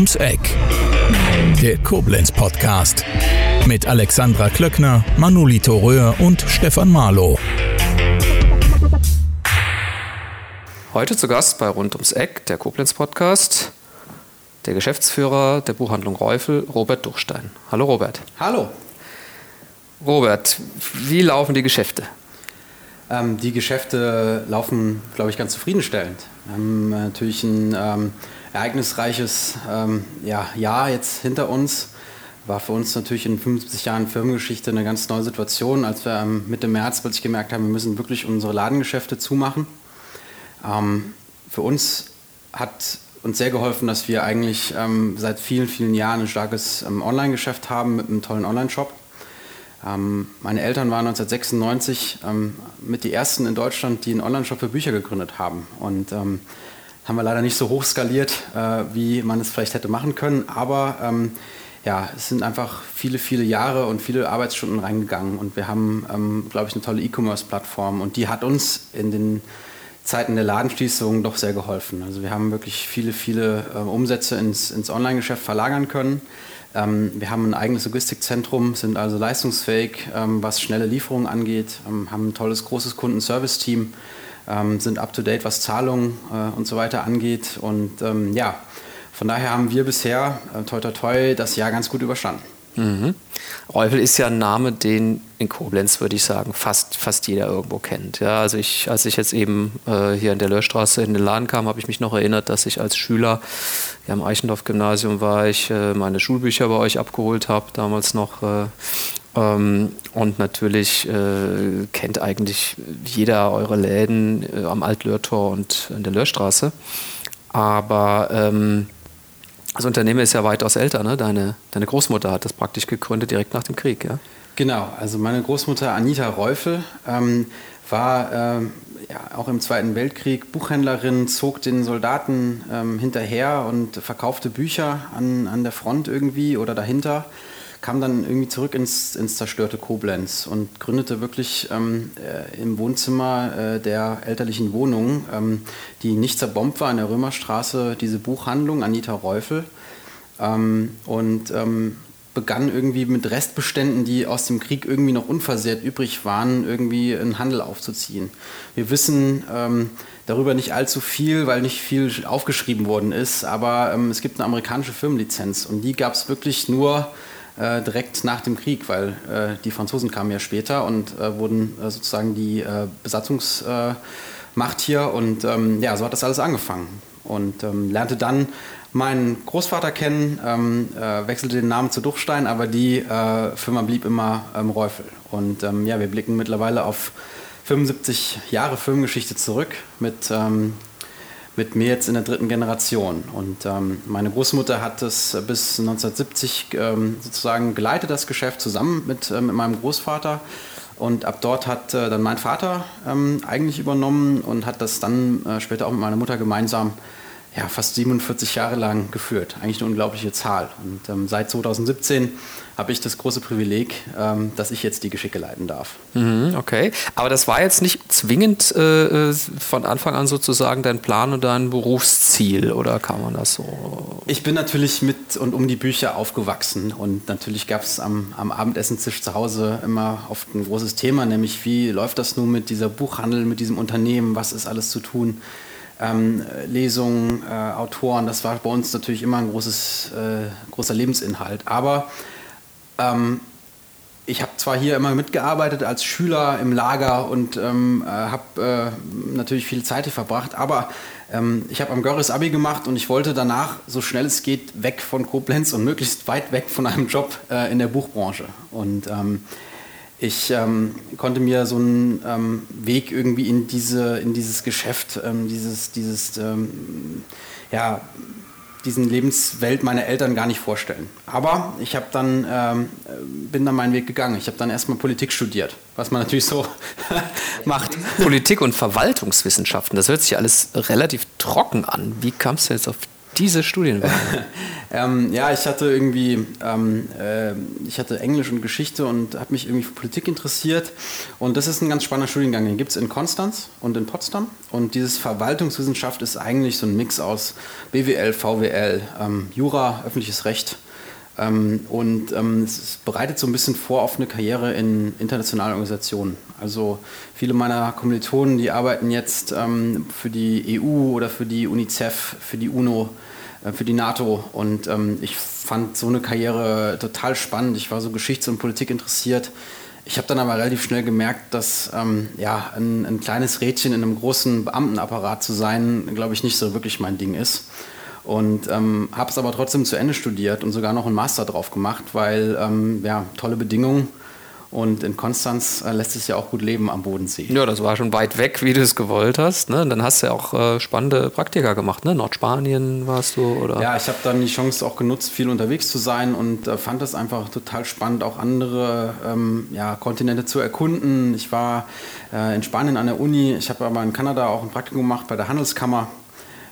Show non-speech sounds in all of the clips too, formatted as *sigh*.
ums Eck. Der Koblenz Podcast mit Alexandra Klöckner, Manolito Röhr und Stefan Marlow. Heute zu Gast bei Rund ums Eck, der Koblenz Podcast, der Geschäftsführer der Buchhandlung Reufel, Robert Duchstein. Hallo Robert. Hallo. Robert, wie laufen die Geschäfte? Ähm, die Geschäfte laufen, glaube ich, ganz zufriedenstellend. Wir haben äh, natürlich ein ähm, ereignisreiches ähm, ja, Jahr jetzt hinter uns. War für uns natürlich in 75 Jahren Firmengeschichte eine ganz neue Situation, als wir ähm, Mitte März plötzlich gemerkt haben, wir müssen wirklich unsere Ladengeschäfte zumachen. Ähm, für uns hat uns sehr geholfen, dass wir eigentlich ähm, seit vielen, vielen Jahren ein starkes Online-Geschäft haben mit einem tollen Online-Shop ähm, meine Eltern waren 1996 ähm, mit die ersten in Deutschland, die einen Online-Shop für Bücher gegründet haben. Und ähm, haben wir leider nicht so hoch skaliert, äh, wie man es vielleicht hätte machen können. Aber ähm, ja, es sind einfach viele, viele Jahre und viele Arbeitsstunden reingegangen. Und wir haben, ähm, glaube ich, eine tolle E-Commerce-Plattform. Und die hat uns in den Zeiten der Ladenschließung doch sehr geholfen. Also wir haben wirklich viele, viele äh, Umsätze ins, ins Online-Geschäft verlagern können. Ähm, wir haben ein eigenes Logistikzentrum, sind also leistungsfähig, ähm, was schnelle Lieferungen angeht, ähm, haben ein tolles, großes Kundenservice-Team, sind up-to-date, was Zahlungen äh, und so weiter angeht. Und ja, von daher haben wir bisher, äh, toi toi toi, das Jahr ganz gut überstanden. Mhm. Reufel ist ja ein Name, den in Koblenz, würde ich sagen, fast, fast jeder irgendwo kennt. Ja, also ich, als ich jetzt eben äh, hier in der Löhrstraße in den Laden kam, habe ich mich noch erinnert, dass ich als Schüler ja, am Eichendorf-Gymnasium war, ich äh, meine Schulbücher bei euch abgeholt habe, damals noch. Äh, ähm, und natürlich äh, kennt eigentlich jeder eure Läden äh, am Altlöhrtor und in der Löhrstraße. Aber ähm, das Unternehmen ist ja weitaus älter, ne? Deine, deine Großmutter hat das praktisch gegründet direkt nach dem Krieg, ja? Genau, also meine Großmutter Anita Reufel ähm, war ähm, ja, auch im Zweiten Weltkrieg Buchhändlerin, zog den Soldaten ähm, hinterher und verkaufte Bücher an, an der Front irgendwie oder dahinter kam dann irgendwie zurück ins, ins zerstörte Koblenz und gründete wirklich ähm, äh, im Wohnzimmer äh, der elterlichen Wohnung, ähm, die nicht zerbombt war, in der Römerstraße, diese Buchhandlung Anita Reufel. Ähm, und ähm, begann irgendwie mit Restbeständen, die aus dem Krieg irgendwie noch unversehrt übrig waren, irgendwie einen Handel aufzuziehen. Wir wissen ähm, darüber nicht allzu viel, weil nicht viel aufgeschrieben worden ist, aber ähm, es gibt eine amerikanische Firmenlizenz und die gab es wirklich nur äh, direkt nach dem Krieg, weil äh, die Franzosen kamen ja später und äh, wurden äh, sozusagen die äh, Besatzungsmacht hier und ähm, ja, so hat das alles angefangen. Und ähm, lernte dann meinen Großvater kennen, ähm, äh, wechselte den Namen zu Duchstein, aber die Firma blieb immer ähm, Reufel. Und ähm, ja, wir blicken mittlerweile auf 75 Jahre Firmengeschichte zurück mit ähm, mit mir jetzt in der dritten Generation. Und ähm, meine Großmutter hat es bis 1970 ähm, sozusagen geleitet, das Geschäft, zusammen mit, äh, mit meinem Großvater. Und ab dort hat äh, dann mein Vater ähm, eigentlich übernommen und hat das dann äh, später auch mit meiner Mutter gemeinsam ja, fast 47 Jahre lang geführt. Eigentlich eine unglaubliche Zahl. Und ähm, seit 2017 habe ich das große Privileg, ähm, dass ich jetzt die Geschicke leiten darf. Mhm, okay, aber das war jetzt nicht zwingend äh, äh, von Anfang an sozusagen dein Plan und dein Berufsziel, oder kann man das so? Ich bin natürlich mit und um die Bücher aufgewachsen und natürlich gab es am, am Abendessenstisch zu Hause immer oft ein großes Thema, nämlich wie läuft das nun mit dieser Buchhandel, mit diesem Unternehmen, was ist alles zu tun? ähm, Lesungen, äh, Autoren, das war bei uns natürlich immer ein großes, äh, großer Lebensinhalt. Aber ähm, ich habe zwar hier immer mitgearbeitet als Schüler im Lager und ähm, äh, habe äh, natürlich viel Zeit hier verbracht, aber ähm, ich habe am Görres Abi gemacht und ich wollte danach, so schnell es geht, weg von Koblenz und möglichst weit weg von einem Job äh, in der Buchbranche. Und ähm, ich ähm, konnte mir so einen ähm, Weg irgendwie in, diese, in dieses Geschäft, ähm, dieses, dieses, ja, diesen Lebenswelt meiner Eltern gar nicht vorstellen. Aber ich habe dann, ähm, bin dann meinen Weg gegangen. Ich habe dann erstmal Politik studiert, was man natürlich so *laughs* macht. Politik und Verwaltungswissenschaften, das hört sich alles relativ trocken an. Wie kamst du jetzt auf diese Studienwahl? *laughs* ähm, ja, ich hatte irgendwie, ähm, äh, ich hatte Englisch und Geschichte und habe mich irgendwie für Politik interessiert. Und das ist ein ganz spannender Studiengang. Den gibt es in Konstanz und in Potsdam. Und dieses Verwaltungswissenschaft ist eigentlich so ein Mix aus BWL, VWL, ähm, Jura, öffentliches Recht. Ähm, und ähm, es bereitet so ein bisschen vor auf eine Karriere in internationalen Organisationen. Also viele meiner Kommilitonen, die arbeiten jetzt ähm, für die EU oder für die UNICEF, für die UNO, für die NATO. Und ähm, ich fand so eine Karriere total spannend. Ich war so Geschichts- und Politik interessiert. Ich habe dann aber relativ schnell gemerkt, dass ähm, ja, ein, ein, kleines Rädchen in einem großen Beamtenapparat zu sein, glaube ich, nicht so wirklich mein Ding ist. Und ähm, habe es aber trotzdem zu Ende studiert und sogar noch einen Master drauf gemacht, weil ähm, ja, tolle Bedingungen und in Konstanz äh, lässt es ja auch gut leben am Bodensee. Ja, das war schon weit weg, wie du es gewollt hast. Ne? Und dann hast du ja auch äh, spannende Praktika gemacht. Ne? Nordspanien warst du, oder? Ja, ich habe dann die Chance auch genutzt, viel unterwegs zu sein und äh, fand es einfach total spannend, auch andere ähm, ja, Kontinente zu erkunden. Ich war äh, in Spanien an der Uni, ich habe aber in Kanada auch ein Praktikum gemacht bei der Handelskammer.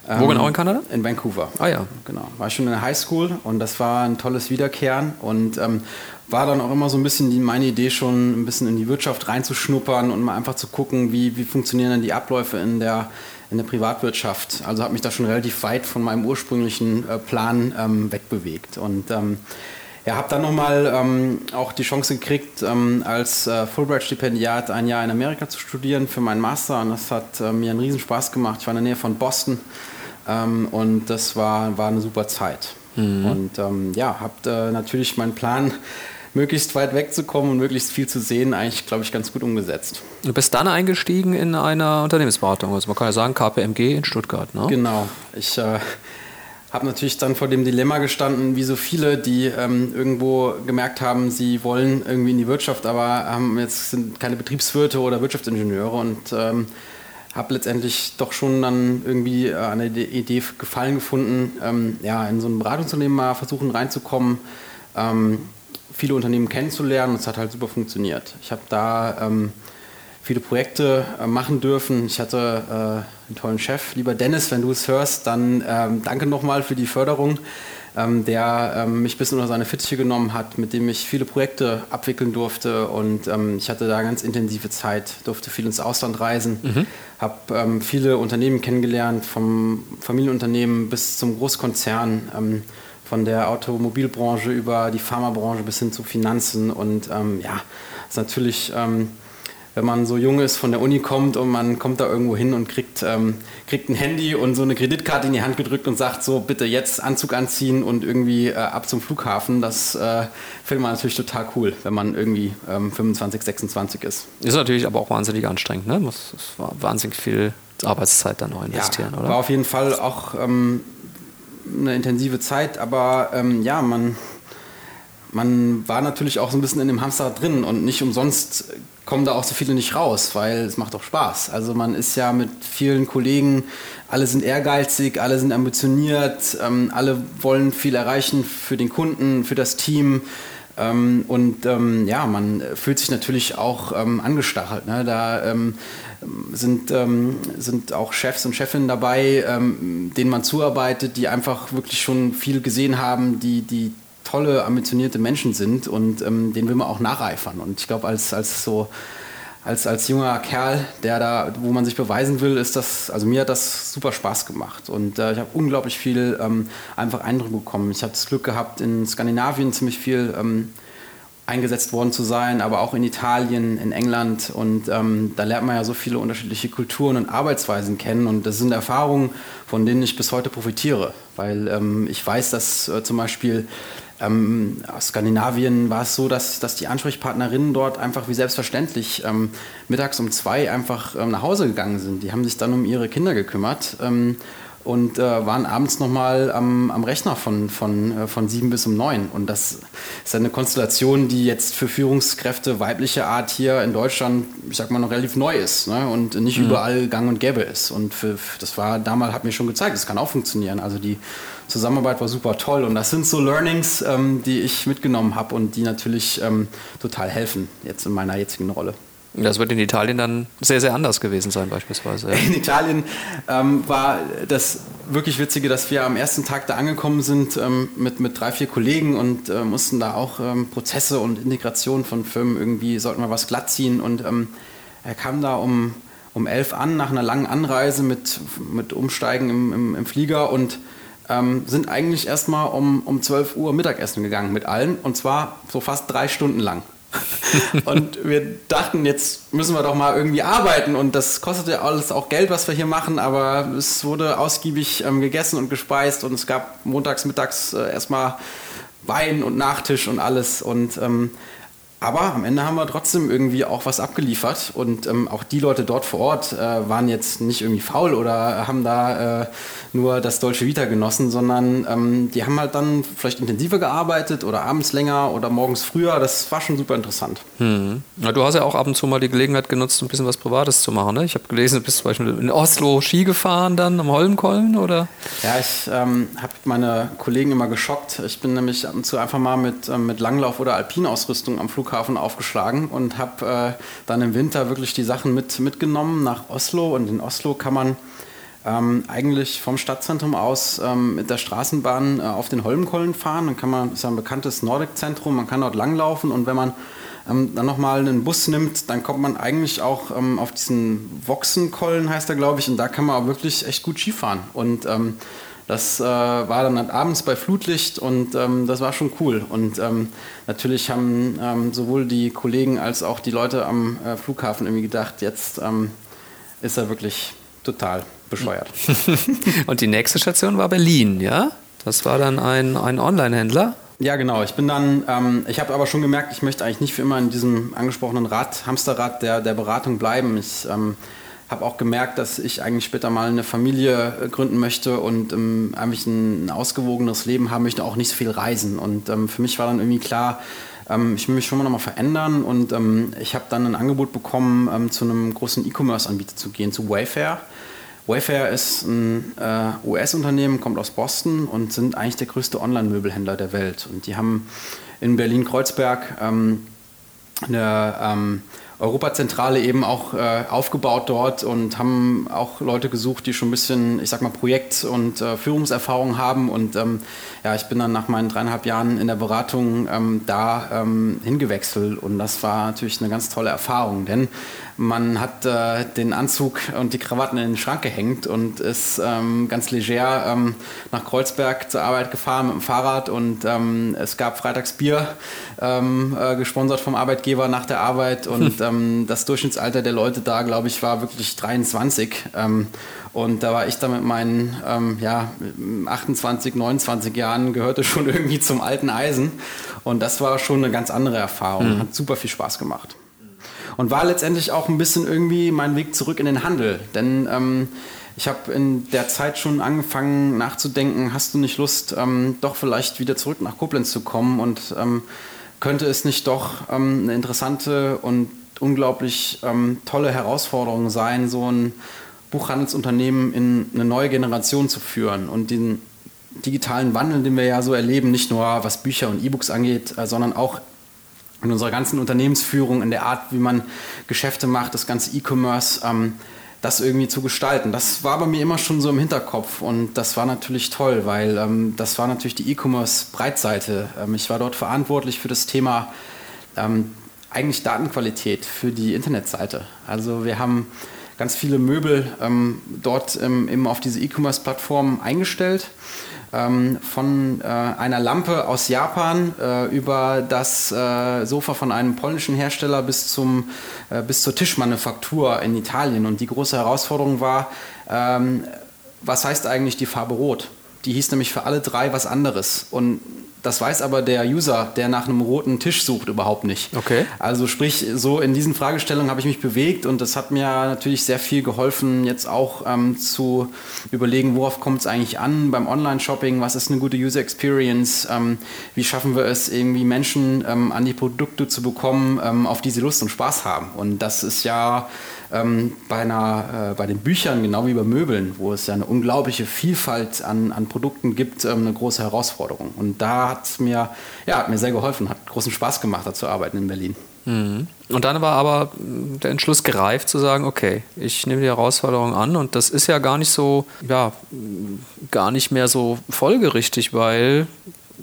Wo genau in Kanada? In Vancouver. Ah ja. Genau. War schon in der Highschool und das war ein tolles Wiederkehren und ähm, war dann auch immer so ein bisschen die, meine Idee schon, ein bisschen in die Wirtschaft reinzuschnuppern und mal einfach zu gucken, wie, wie funktionieren dann die Abläufe in der, in der Privatwirtschaft. Also habe mich da schon relativ weit von meinem ursprünglichen äh, Plan ähm, wegbewegt. Und ähm, ja, habe dann nochmal ähm, auch die Chance gekriegt, ähm, als äh, Fulbright-Stipendiat ein Jahr in Amerika zu studieren für meinen Master. Und das hat äh, mir einen Riesenspaß gemacht. Ich war in der Nähe von Boston ähm, und das war, war eine super Zeit. Mhm. Und ähm, ja, habe äh, natürlich meinen Plan *laughs* möglichst weit wegzukommen und möglichst viel zu sehen, eigentlich, glaube ich, ganz gut umgesetzt. Du bist dann eingestiegen in einer Unternehmensberatung, also man kann ja sagen KPMG in Stuttgart, ne? Genau. Ich äh, habe natürlich dann vor dem Dilemma gestanden, wie so viele, die ähm, irgendwo gemerkt haben, sie wollen irgendwie in die Wirtschaft, aber haben jetzt sind keine Betriebswirte oder Wirtschaftsingenieure und ähm, habe letztendlich doch schon dann irgendwie eine Idee gefallen gefunden, ähm, ja, in so ein Beratungsunternehmen mal versuchen reinzukommen. Ähm, viele Unternehmen kennenzulernen. Es hat halt super funktioniert. Ich habe da ähm, viele Projekte äh, machen dürfen. Ich hatte äh, einen tollen Chef. Lieber Dennis, wenn du es hörst, dann ähm, danke nochmal für die Förderung, ähm, der ähm, mich ein bisschen unter seine Fittiche genommen hat, mit dem ich viele Projekte abwickeln durfte. Und ähm, ich hatte da ganz intensive Zeit, durfte viel ins Ausland reisen, mhm. habe ähm, viele Unternehmen kennengelernt, vom Familienunternehmen bis zum Großkonzern von der Automobilbranche über die Pharmabranche bis hin zu Finanzen. Und ähm, ja, ist natürlich, ähm, wenn man so jung ist, von der Uni kommt und man kommt da irgendwo hin und kriegt, ähm, kriegt ein Handy und so eine Kreditkarte in die Hand gedrückt und sagt so, bitte jetzt Anzug anziehen und irgendwie äh, ab zum Flughafen. Das äh, findet man natürlich total cool, wenn man irgendwie 25, ähm, 26 ist. Ist natürlich aber auch wahnsinnig anstrengend, ne? Muss, wahnsinnig viel Arbeitszeit dann auch investieren, ja, oder? War auf jeden Fall auch ähm, eine intensive Zeit, aber ähm, ja, man, man war natürlich auch so ein bisschen in dem Hamsterrad drin und nicht umsonst kommen da auch so viele nicht raus, weil es macht doch Spaß. Also man ist ja mit vielen Kollegen, alle sind ehrgeizig, alle sind ambitioniert, ähm, alle wollen viel erreichen für den Kunden, für das Team. Ähm, und ähm, ja, man fühlt sich natürlich auch ähm, angestachelt. Ne? Da ähm, sind, ähm, sind auch Chefs und Chefinnen dabei, denen man zuarbeitet, die einfach wirklich schon viel gesehen haben, die, die tolle, ambitionierte Menschen sind und denen will man auch nacheifern. Und ich glaube, als, als so als, als junger Kerl, der da, wo man sich beweisen will, ist das, also mir hat das super Spaß gemacht und äh, ich habe unglaublich viel ähm, einfach Eindruck bekommen. Ich habe das Glück gehabt, in Skandinavien ziemlich viel ähm, eingesetzt worden zu sein, aber auch in Italien, in England und ähm, da lernt man ja so viele unterschiedliche Kulturen und Arbeitsweisen kennen und das sind Erfahrungen, von denen ich bis heute profitiere, weil ähm, ich weiß, dass äh, zum Beispiel ähm, aus Skandinavien war es so, dass, dass die Ansprechpartnerinnen dort einfach wie selbstverständlich ähm, mittags um zwei einfach ähm, nach Hause gegangen sind. Die haben sich dann um ihre Kinder gekümmert ähm, und äh, waren abends nochmal am, am Rechner von, von, äh, von sieben bis um neun. Und das ist eine Konstellation, die jetzt für Führungskräfte weiblicher Art hier in Deutschland, ich sag mal, noch relativ neu ist ne? und nicht mhm. überall gang und gäbe ist. Und für, das war damals, hat mir schon gezeigt, das kann auch funktionieren. Also die Zusammenarbeit war super toll und das sind so Learnings, ähm, die ich mitgenommen habe und die natürlich ähm, total helfen jetzt in meiner jetzigen Rolle. Das wird in Italien dann sehr, sehr anders gewesen sein, beispielsweise. In Italien ähm, war das wirklich Witzige, dass wir am ersten Tag da angekommen sind ähm, mit, mit drei, vier Kollegen und äh, mussten da auch ähm, Prozesse und Integration von Firmen irgendwie, sollten wir was glatt ziehen. Und ähm, er kam da um, um elf an, nach einer langen Anreise mit, mit Umsteigen im, im, im Flieger und ähm, sind eigentlich erstmal um, um 12 Uhr Mittagessen gegangen mit allen und zwar so fast drei Stunden lang. *laughs* und wir dachten, jetzt müssen wir doch mal irgendwie arbeiten. Und das kostet ja alles auch Geld, was wir hier machen, aber es wurde ausgiebig ähm, gegessen und gespeist. Und es gab montags, mittags äh, erstmal Wein und Nachtisch und alles. Und ähm, aber am Ende haben wir trotzdem irgendwie auch was abgeliefert und ähm, auch die Leute dort vor Ort äh, waren jetzt nicht irgendwie faul oder haben da äh, nur das Dolce Vita genossen, sondern ähm, die haben halt dann vielleicht intensiver gearbeitet oder abends länger oder morgens früher. Das war schon super interessant. Hm. Ja, du hast ja auch ab und zu mal die Gelegenheit genutzt, ein bisschen was Privates zu machen. Ne? Ich habe gelesen, du bist zum Beispiel in Oslo Ski gefahren dann am Holmenkollen, oder? Ja, ich ähm, habe meine Kollegen immer geschockt. Ich bin nämlich ab und zu einfach mal mit, ähm, mit Langlauf- oder Alpinausrüstung am Flughafen aufgeschlagen und habe äh, dann im Winter wirklich die Sachen mit, mitgenommen nach Oslo. Und in Oslo kann man ähm, eigentlich vom Stadtzentrum aus ähm, mit der Straßenbahn äh, auf den Holmenkollen fahren. Dann kann man, das ist ja ein bekanntes Nordic-Zentrum, man kann dort langlaufen und wenn man ähm, dann nochmal einen Bus nimmt, dann kommt man eigentlich auch ähm, auf diesen Voxenkollen, heißt er, glaube ich, und da kann man auch wirklich echt gut Skifahren. Und ähm, das äh, war dann halt abends bei Flutlicht und ähm, das war schon cool. Und ähm, natürlich haben ähm, sowohl die Kollegen als auch die Leute am äh, Flughafen irgendwie gedacht, jetzt ähm, ist er wirklich total bescheuert. *laughs* Und die nächste Station war Berlin, ja? Das war dann ein, ein Online-Händler. Ja, genau. Ich bin dann, ähm, ich habe aber schon gemerkt, ich möchte eigentlich nicht für immer in diesem angesprochenen Rad, Hamsterrad der, der Beratung bleiben. Ich ähm, habe auch gemerkt, dass ich eigentlich später mal eine Familie äh, gründen möchte und ähm, eigentlich ein, ausgewogenes Leben haben möchte, auch nicht so viel reisen. Und ähm, für mich war dann irgendwie klar, ähm, ich will mich schon mal nochmal verändern und ähm, ich habe dann ein Angebot bekommen, ähm, zu einem großen E-Commerce-Anbieter zu gehen, zu Wayfair. Wayfair ist ein äh, US-Unternehmen, kommt aus Boston und sind eigentlich der größte Online-Möbelhändler der Welt. Und die haben in Berlin-Kreuzberg ähm, eine Europazentrale eben auch äh, aufgebaut dort und haben auch Leute gesucht, die schon ein bisschen, ich sag mal, Projekt- und äh, Führungserfahrung haben. Und ähm, ja, ich bin dann nach meinen dreieinhalb Jahren in der Beratung ähm, da ähm, hingewechselt. Und das war natürlich eine ganz tolle Erfahrung, denn man hat äh, den Anzug und die Krawatten in den Schrank gehängt und ist ähm, ganz leger ähm, nach Kreuzberg zur Arbeit gefahren mit dem Fahrrad. Und ähm, es gab freitags Bier, ähm, äh, gesponsert vom Arbeitgeber nach der Arbeit. Und *laughs* hm. das Durchschnittsalter der Leute da, glaube ich, war wirklich 23. Ähm, und da war ich dann mit meinen ähm, ja, 28, 29 Jahren, gehörte schon *laughs* irgendwie zum alten Eisen. Und das war schon eine ganz andere Erfahrung. Mhm. Hat super viel Spaß gemacht und war letztendlich auch ein bisschen irgendwie mein Weg zurück in den Handel. Denn ähm, ich habe in der Zeit schon angefangen nachzudenken, hast du nicht Lust, ähm, doch vielleicht wieder zurück nach Koblenz zu kommen und ähm, könnte es nicht doch ähm, eine interessante und unglaublich ähm, tolle Herausforderung sein, so ein Buchhandelsunternehmen in eine neue Generation zu führen und den digitalen Wandel, den wir ja so erleben, nicht nur was Bücher und E-Books angeht, äh, sondern auch in unserer ganzen Unternehmensführung, in der Art, wie man Geschäfte macht, das ganze E-Commerce, ähm, das irgendwie zu gestalten. Das war bei mir immer schon so im Hinterkopf und das war natürlich toll, weil ähm, das war natürlich die E-Commerce-Breitseite. Ähm, ich war dort verantwortlich für das Thema ähm, eigentlich Datenqualität für die Internetseite. Also wir haben ganz viele Möbel ähm, dort eben auf diese E-Commerce-Plattform eingestellt ähm, von äh, einer Lampe aus Japan äh, über das äh, Sofa von einem polnischen Hersteller bis, zum, äh, bis zur Tischmanufaktur in Italien. Und die große Herausforderung war, ähm, was heißt eigentlich die Farbe Rot? Die hieß nämlich für alle drei was anderes. Und das weiß aber der User, der nach einem roten Tisch sucht, überhaupt nicht. Okay. Also sprich, so in diesen Fragestellungen habe ich mich bewegt und das hat mir natürlich sehr viel geholfen, jetzt auch ähm, zu überlegen, worauf kommt es eigentlich an beim Online-Shopping, was ist eine gute User Experience, ähm, wie schaffen wir es irgendwie Menschen ähm, an die Produkte zu bekommen, ähm, auf die sie Lust und Spaß haben. Und das ist ja ähm, bei, einer, äh, bei den Büchern genau wie bei Möbeln, wo es ja eine unglaubliche Vielfalt an, an Produkten gibt, ähm, eine große Herausforderung. Und da hat es mir, ja, hat mir sehr geholfen, hat großen Spaß gemacht, da zu arbeiten in Berlin. Mhm. Und dann war aber der Entschluss gereift zu sagen, okay, ich nehme die Herausforderung an und das ist ja gar nicht so, ja, gar nicht mehr so folgerichtig, weil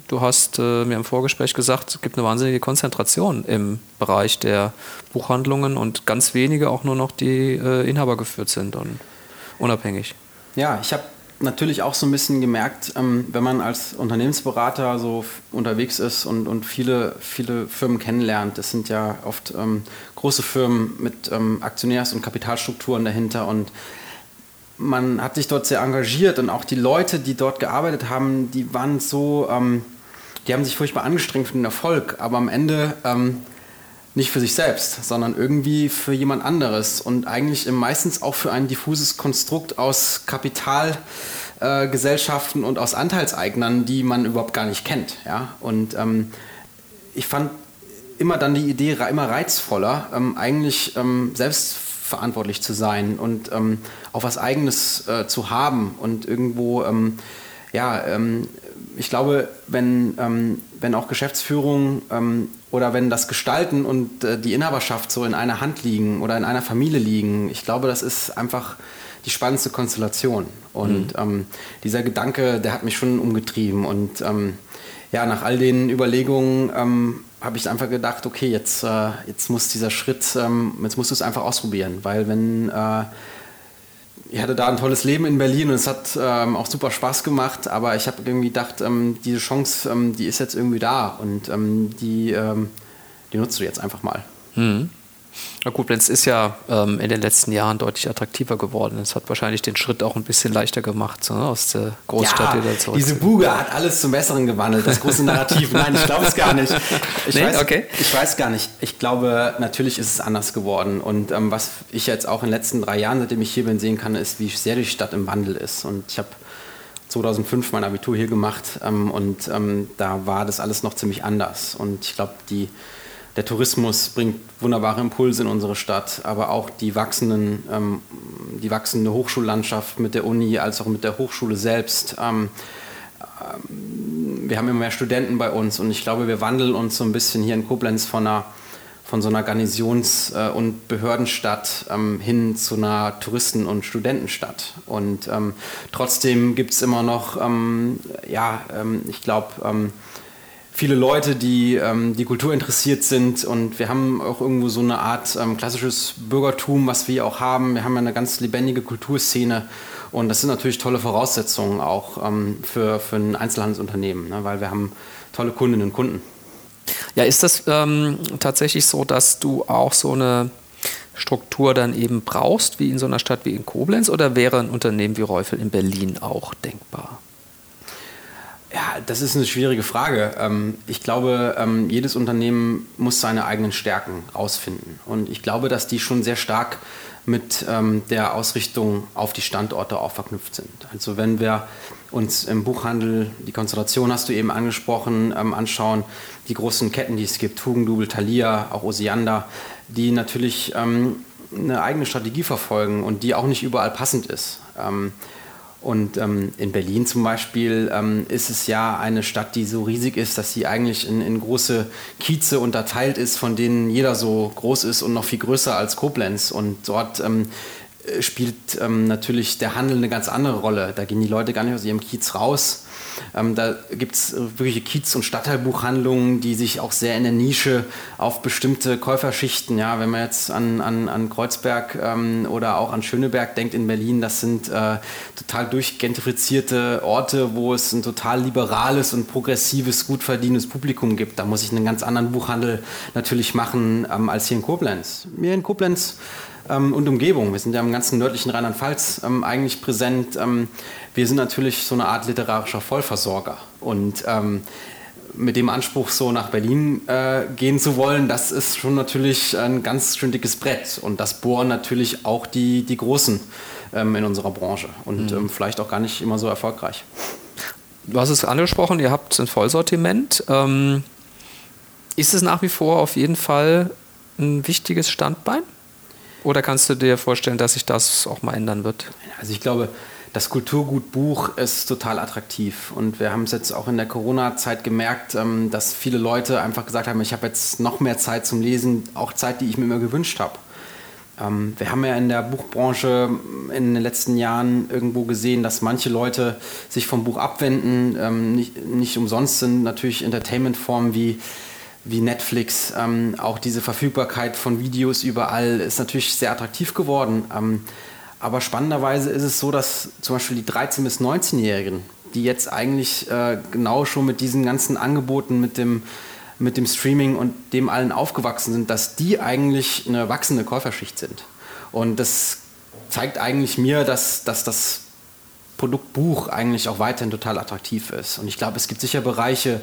du hast äh, mir im Vorgespräch gesagt, es gibt eine wahnsinnige Konzentration im Bereich der Buchhandlungen und ganz wenige auch nur noch, die äh, Inhaber geführt sind und unabhängig. Ja, ich habe natürlich auch so ein bisschen gemerkt, ähm, wenn man als Unternehmensberater so unterwegs ist und, und viele, viele Firmen kennenlernt, das sind ja oft ähm, große Firmen mit ähm, Aktionärs- und Kapitalstrukturen dahinter und man hat sich dort sehr engagiert und auch die Leute, die dort gearbeitet haben, die waren so, ähm, die haben sich furchtbar angestrengt für den Erfolg, aber am Ende ähm, nicht für sich selbst, sondern irgendwie für jemand anderes und eigentlich meistens auch für ein diffuses Konstrukt aus Kapitalgesellschaften äh, und aus Anteilseignern, die man überhaupt gar nicht kennt. Ja? Und ähm, ich fand immer dann die Idee immer reizvoller, ähm, eigentlich ähm, selbst verantwortlich zu sein und ähm, auch was Eigenes äh, zu haben und irgendwo, ähm, ja, ähm, ich glaube, wenn, ähm, wenn auch Geschäftsführung ähm, oder wenn das Gestalten und äh, die Inhaberschaft so in einer Hand liegen oder in einer Familie liegen, ich glaube, das ist einfach die spannendste Konstellation. Und mhm. Ähm, dieser Gedanke, der hat mich schon umgetrieben und ja, nach all den Überlegungen ähm, habe ich einfach gedacht, okay, jetzt, äh, jetzt muss dieser Schritt, ähm, jetzt musst du es einfach ausprobieren, weil wenn äh, ich hatte da ein tolles Leben in Berlin und es hat ähm, auch super Spaß gemacht, aber ich habe irgendwie gedacht, ähm, diese Chance, ähm, die ist jetzt irgendwie da und ähm, die, die nutzt du jetzt einfach mal. Mhm. Na gut, Lenz ist ja ähm, in den letzten Jahren deutlich attraktiver geworden. Es hat wahrscheinlich den Schritt auch ein bisschen leichter gemacht, so, ne, aus der Großstadt ja, wieder zurück. Diese Buge hat alles zum Besseren gewandelt, das große Narrativ. Nein, ich glaube es gar nicht. Ich, nee? weiß, okay. ich weiß gar nicht. Ich glaube, natürlich ist es anders geworden. Und ähm, was ich jetzt auch in den letzten drei Jahren, seitdem ich hier bin, sehen kann, ist, wie sehr die Stadt im Wandel ist. Und ich habe 2005 mein Abitur hier gemacht ähm, und ähm, da war das alles noch ziemlich anders. Und ich glaube, die der Tourismus bringt wunderbare Impulse in unsere Stadt, aber auch die, wachsenden, ähm, die wachsende Hochschullandschaft mit der Uni als auch mit der Hochschule selbst. Ähm, ähm, wir haben immer mehr Studenten bei uns und ich glaube, wir wandeln uns so ein bisschen hier in Koblenz von, einer, von so einer Garnisons- äh, und Behördenstadt ähm, hin zu einer Touristen- und Studentenstadt. Und ähm, trotzdem gibt es immer noch, ähm, ja, ich glaube, viele Leute, die ähm, die Kultur interessiert sind und wir haben auch irgendwo so eine Art ähm, klassisches Bürgertum, was wir auch haben. Wir haben eine ganz lebendige Kulturszene und das sind natürlich tolle Voraussetzungen auch ähm, für, für ein Einzelhandelsunternehmen, ne? weil wir haben tolle Kundinnen und Kunden. Ja, ist das ähm, tatsächlich so, dass du auch so eine Struktur dann eben brauchst, wie in so einer Stadt wie in Koblenz, oder wäre ein Unternehmen wie Reufel in Berlin auch denkbar? Ja, das ist eine schwierige Frage. Ähm, ich glaube, ähm, jedes Unternehmen muss seine eigenen Stärken rausfinden. Und ich glaube, dass die schon sehr stark mit ähm, der Ausrichtung auf die Standorte auch verknüpft sind. Also wenn wir uns im Buchhandel, die Konzentration hast du eben angesprochen, anschauen, die großen Ketten, die es gibt, Hugendubel, Thalia, auch Osiander, die natürlich eine eigene Strategie verfolgen und die auch nicht überall passend ist. Und ähm, in Berlin zum Beispiel ähm, ist es ja eine Stadt, die so riesig ist, dass sie eigentlich in, in, große Kieze unterteilt ist, von denen jeder so groß ist und noch viel größer als Koblenz. Und dort ähm, spielt ähm, natürlich der Handel eine ganz andere Rolle. Da gehen die Leute gar nicht aus ihrem Kiez raus ähm, da gibt es wirkliche Kiez- und Stadtteilbuchhandlungen, die sich auch sehr in der Nische auf bestimmte Käuferschichten, ja, wenn man jetzt an, an, an Kreuzberg ähm, oder auch an Schöneberg denkt in Berlin, das sind äh, total durchgentrifizierte Orte, wo es ein total liberales und progressives, gut verdienendes Publikum gibt. Da muss ich einen ganz anderen Buchhandel natürlich machen ähm, als hier in Koblenz. Mir in Koblenz ähm, und Umgebung. Wir sind ja im ganzen nördlichen Rheinland-Pfalz ähm, eigentlich präsent. Ähm, wir sind natürlich so eine Art literarischer Vollversorger. Und ähm, mit dem Anspruch, so nach Berlin äh, gehen zu wollen, das ist schon natürlich ein ganz schön dickes Brett. Und das bohren natürlich auch die, die Großen ähm, in unserer Branche und mhm. Ähm, vielleicht auch gar nicht immer so erfolgreich. Du hast es angesprochen, ihr habt ein Vollsortiment. ist es nach wie vor auf jeden Fall ein wichtiges Standbein? Oder kannst du dir vorstellen, dass sich das auch mal ändern wird? Also ich glaube, das Kulturgutbuch ist total attraktiv. Und wir haben es jetzt auch in der Corona-Zeit gemerkt, ähm, dass viele Leute einfach gesagt haben, ich habe jetzt noch mehr Zeit zum Lesen, auch Zeit, die ich mir immer gewünscht habe. Ähm, wir haben ja in der Buchbranche in den letzten Jahren irgendwo gesehen, dass manche Leute sich vom Buch abwenden. Ähm, nicht, nicht umsonst sind natürlich Entertainment-Formen wie, wie Netflix, ähm, auch diese Verfügbarkeit von Videos überall ist natürlich sehr attraktiv geworden. aber spannenderweise ist es so, dass zum Beispiel die 13- bis 19-Jährigen, die jetzt eigentlich äh, genau schon mit diesen ganzen Angeboten, mit dem mit dem Streaming und dem allen aufgewachsen sind, dass die eigentlich eine wachsende Käuferschicht sind. Und das zeigt eigentlich mir, dass, dass das Produktbuch eigentlich auch weiterhin total attraktiv ist. Und ich glaube, es gibt sicher Bereiche,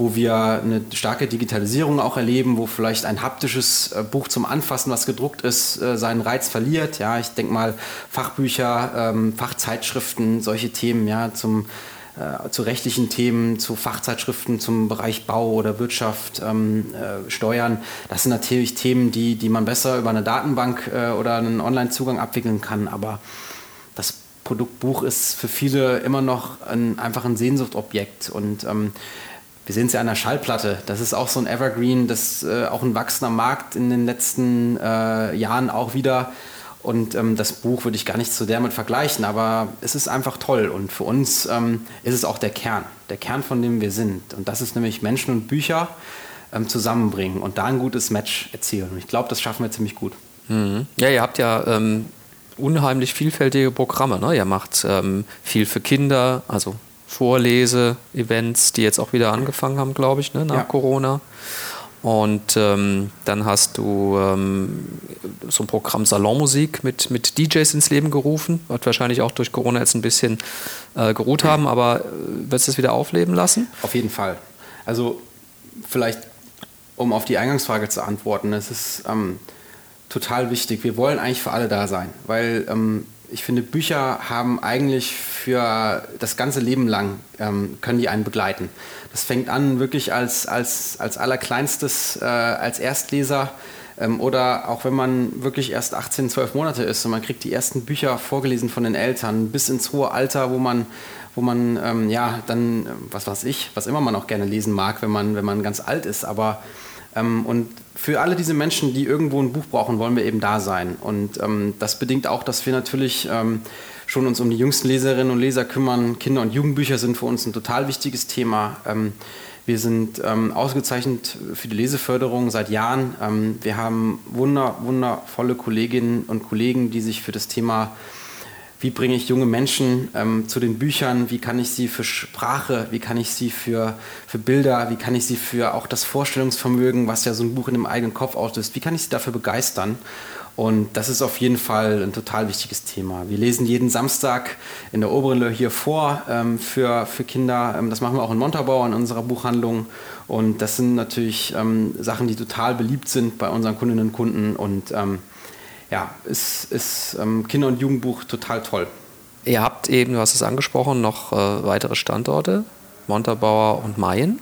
wo wir eine starke Digitalisierung auch erleben, wo vielleicht ein haptisches äh, Buch zum Anfassen, was gedruckt ist, äh, seinen Reiz verliert. Ja, ich denke mal Fachbücher, ähm, Fachzeitschriften, solche Themen, ja, zum äh, zu rechtlichen Themen, zu Fachzeitschriften zum Bereich Bau oder Wirtschaft, ähm, äh, Steuern. Das sind natürlich Themen, die, die man besser über eine Datenbank oder einen Online-Zugang abwickeln kann. Aber das Produktbuch ist für viele immer noch ein, einfach ein Sehnsuchtobjekt. Und ähm, wir sehen es ja an der Schallplatte. Das ist auch so ein Evergreen, das äh, auch ein wachsender Markt in den letzten äh, Jahren auch wieder und ähm, das Buch würde ich gar nicht so damit vergleichen, aber es ist einfach toll. Und für uns ähm, ist es auch der Kern, der Kern, von dem wir sind. Und das ist nämlich Menschen und Bücher ähm, zusammenbringen und da ein gutes Match erzielen. Und ich glaube, das schaffen wir ziemlich gut. Mhm. Ja, ihr habt ja ähm, unheimlich vielfältige Programme. Ne? Ihr macht ähm, viel für Kinder, also Vorlese-Events, die jetzt auch wieder angefangen haben, glaube ich, ne, nach ja. Corona. Und ähm, dann hast du ähm, so ein Programm Salonmusik mit, mit DJs ins Leben gerufen. Wird wahrscheinlich auch durch Corona jetzt ein bisschen äh, geruht haben, aber äh, wirst du es wieder aufleben lassen? Auf jeden Fall. Also vielleicht, um auf die Eingangsfrage zu antworten, es ist ähm, total wichtig. Wir wollen eigentlich für alle da sein, weil ähm, ich finde, Bücher haben eigentlich für das ganze Leben lang, ähm, können die einen begleiten. Das fängt an wirklich als, als, als allerkleinstes, äh, als Erstleser ähm, oder auch wenn man wirklich erst 18, 12 Monate ist und man kriegt die ersten Bücher vorgelesen von den Eltern bis ins hohe Alter, wo man wo man ähm, ja dann, was weiß ich, was immer man auch gerne lesen mag, wenn man, wenn man ganz alt ist, aber und für alle diese Menschen, die irgendwo ein Buch brauchen, wollen wir eben da sein. Und ähm, das bedingt auch, dass wir natürlich ähm, schon uns um die jüngsten Leserinnen und Leser kümmern. Kinder- und Jugendbücher sind für uns ein total wichtiges Thema. Ähm, wir sind ähm, ausgezeichnet für die Leseförderung seit Jahren. Ähm, wir haben wunder, wundervolle Kolleginnen und Kollegen, die sich für das Thema wie bringe ich junge Menschen ähm, zu den Büchern, wie kann ich sie für Sprache, wie kann ich sie für, für Bilder, wie kann ich sie für auch das Vorstellungsvermögen, was ja so ein Buch in dem eigenen Kopf auslöst, wie kann ich sie dafür begeistern? Und das ist auf jeden Fall ein total wichtiges Thema. Wir lesen jeden Samstag in der Oberen hier vor ähm, für, für Kinder. Ähm, das machen wir auch in Montabaur in unserer Buchhandlung. Und das sind natürlich ähm, Sachen, die total beliebt sind bei unseren Kundinnen und Kunden. Und ähm, ja, ist, ist ähm, Kinder- und Jugendbuch total toll. Ihr habt eben, du hast es angesprochen, noch äh, weitere Standorte, Montabaur und Mayen.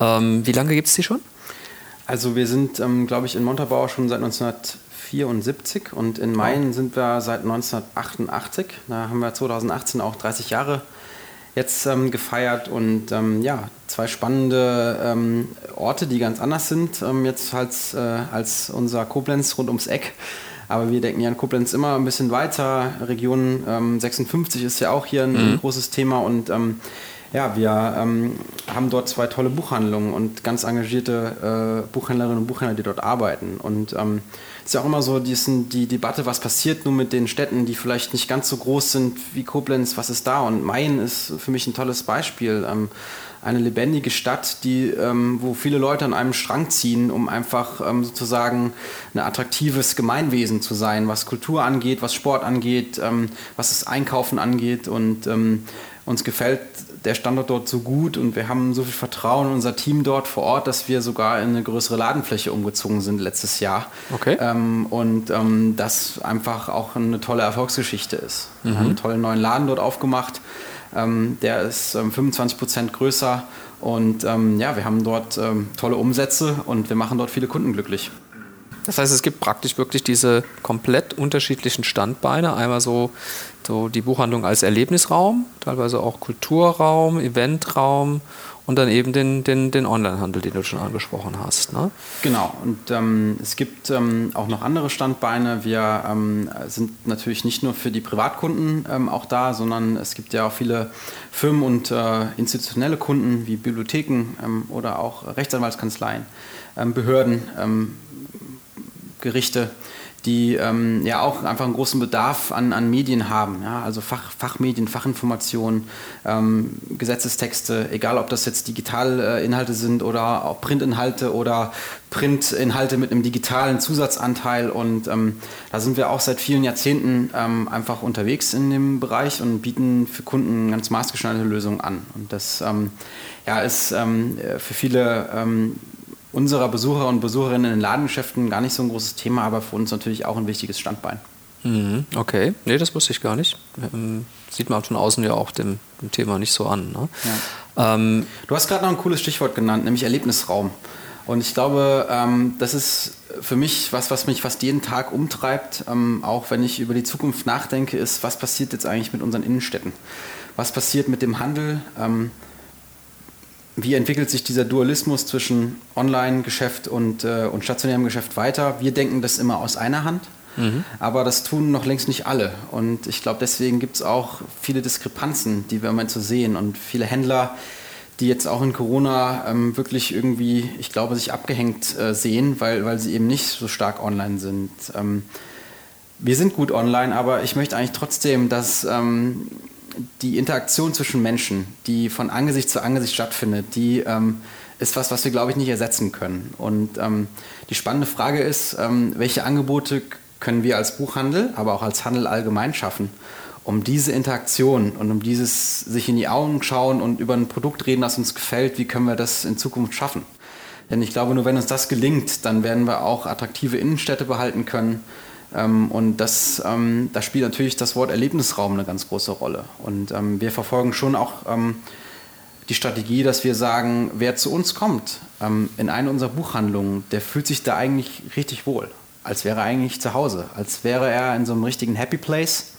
Ähm, wie lange gibt es die schon? Also wir sind, ähm, glaube ich, in Montabaur schon seit 1974 und in Mayen sind wir seit 1988. Da haben wir 2018 auch 30 Jahre jetzt ähm, gefeiert und ähm, ja, zwei spannende ähm, Orte, die ganz anders sind ähm, jetzt als, äh, als unser Koblenz rund ums Eck. Aber wir denken ja in Koblenz immer ein bisschen weiter. Region ähm, 56 ist ja auch hier ein, mhm. großes Thema und ähm, ja, wir ähm, haben dort zwei tolle Buchhandlungen und ganz engagierte äh, Buchhändlerinnen und Buchhändler, die dort arbeiten. Und ähm, es ist ja auch immer so diesen, die Debatte, was passiert nun mit den Städten, die vielleicht nicht ganz so groß sind wie Koblenz, was ist da? Und Main ist für mich ein tolles Beispiel. Ähm, eine lebendige Stadt, die, ähm, wo viele Leute an einem Strang ziehen, um einfach ähm, sozusagen ein attraktives Gemeinwesen zu sein, was Kultur angeht, was Sport angeht, ähm, was das Einkaufen angeht. Und ähm, uns gefällt der Standort dort so gut und wir haben so viel Vertrauen in unser Team dort vor Ort, dass wir sogar in eine größere Ladenfläche umgezogen sind letztes Jahr. Okay. Ähm, und ähm, das einfach auch eine tolle Erfolgsgeschichte ist. Mhm. Wir haben einen tollen neuen Laden dort aufgemacht ähm, der ist ähm, 25 Prozent größer und ähm, ja, wir haben dort ähm, tolle Umsätze und wir machen dort viele Kunden glücklich. Das heißt, es gibt praktisch wirklich diese komplett unterschiedlichen Standbeine. Einmal so, so die Buchhandlung als Erlebnisraum, teilweise auch Kulturraum, Eventraum und dann eben den, den, den Onlinehandel, den du schon angesprochen hast. Ne? Genau, und ähm, es gibt ähm, auch noch andere Standbeine. Wir ähm, sind natürlich nicht nur für die Privatkunden ähm, auch da, sondern es gibt ja auch viele Firmen und äh, institutionelle Kunden wie Bibliotheken ähm, oder auch Rechtsanwaltskanzleien, ähm, Behörden, Gerichte die ähm, ja auch einfach einen großen Bedarf an, an Medien haben. Ja? Also Fach, Fachmedien, Fachinformationen, ähm, Gesetzestexte, egal ob das jetzt Digitalinhalte sind oder auch Printinhalte oder Printinhalte mit einem digitalen Zusatzanteil. Und ähm, da sind wir auch seit vielen Jahrzehnten ähm, einfach unterwegs in dem Bereich und bieten für Kunden ganz maßgeschneiderte Lösungen an. Und das ähm, ja, ist ähm, für viele unserer Besucher und Besucherinnen in den Ladengeschäften gar nicht so ein großes Thema, aber für uns natürlich auch ein wichtiges Standbein. Mhm, okay, nee, das wusste ich gar nicht. Ähm, sieht man von außen ja auch dem, dem Thema nicht so an. Ne? Ja. Ähm, du hast gerade noch ein cooles Stichwort genannt, nämlich Erlebnisraum. Und ich glaube, ähm, das ist für mich was, was mich fast jeden Tag umtreibt, ähm, auch wenn ich über die Zukunft nachdenke, ist, was passiert jetzt eigentlich mit unseren Innenstädten? Was passiert mit dem Handel? Wie entwickelt sich dieser Dualismus zwischen Online-Geschäft und, äh, und stationärem Geschäft weiter? Wir denken das immer aus einer Hand, mhm. aber das tun noch längst nicht alle. Und ich glaube, deswegen gibt es auch viele Diskrepanzen, die wir im Moment so sehen. Und viele Händler, die jetzt auch in Corona ähm, wirklich irgendwie, ich glaube, sich abgehängt äh, sehen, weil, weil sie eben nicht so stark online sind. Ähm, wir sind gut online, aber ich möchte eigentlich trotzdem, dass ähm, die Interaktion zwischen Menschen, die von Angesicht zu Angesicht stattfindet, die ähm, ist was, was wir, glaube ich, nicht ersetzen können. Und ähm, die spannende Frage ist, ähm, welche Angebote können wir als Buchhandel, aber auch als Handel allgemein schaffen, um diese Interaktion und um dieses sich in die Augen schauen und über ein Produkt reden, das uns gefällt, wie können wir das in Zukunft schaffen? Denn ich glaube, nur wenn uns das gelingt, dann werden wir auch attraktive Innenstädte behalten können und das, ähm, da spielt natürlich das Wort Erlebnisraum eine ganz große Rolle. Und ähm, wir verfolgen schon auch die Strategie, dass wir sagen, wer zu uns kommt in eine unserer Buchhandlungen, der fühlt sich da eigentlich richtig wohl, als wäre er eigentlich zu Hause, als wäre er in so einem richtigen Happy Place,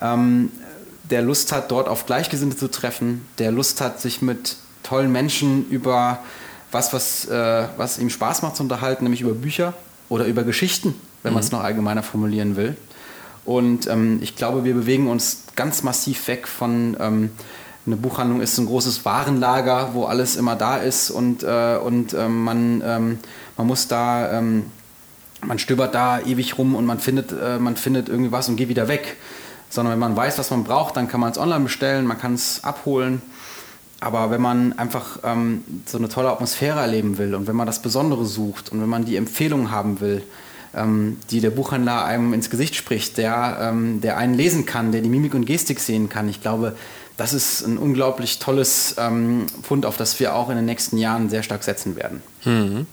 der Lust hat, dort auf Gleichgesinnte zu treffen, der Lust hat, sich mit tollen Menschen über was, was, äh, was ihm Spaß macht zu unterhalten, nämlich über Bücher oder über Geschichten wenn man es mhm. noch allgemeiner formulieren will. Und ähm, ich glaube, wir bewegen uns ganz massiv weg von, ähm, eine Buchhandlung ist ein großes Warenlager, wo alles immer da ist und, äh, und ähm, man, ähm, man muss da, ähm, man stöbert da ewig rum und man findet, äh, man findet irgendwie was und geht wieder weg. Sondern wenn man weiß, was man braucht, dann kann man es online bestellen, man kann es abholen. Aber wenn man einfach ähm, so eine tolle Atmosphäre erleben will und wenn man das Besondere sucht und wenn man die Empfehlung haben will, die der Buchhändler einem ins Gesicht spricht, der, ähm, der einen lesen kann, der die Mimik und Gestik sehen kann. Ich glaube, das ist ein unglaublich tolles ähm, Fund, auf das wir auch in den nächsten Jahren sehr stark setzen werden. Mhm.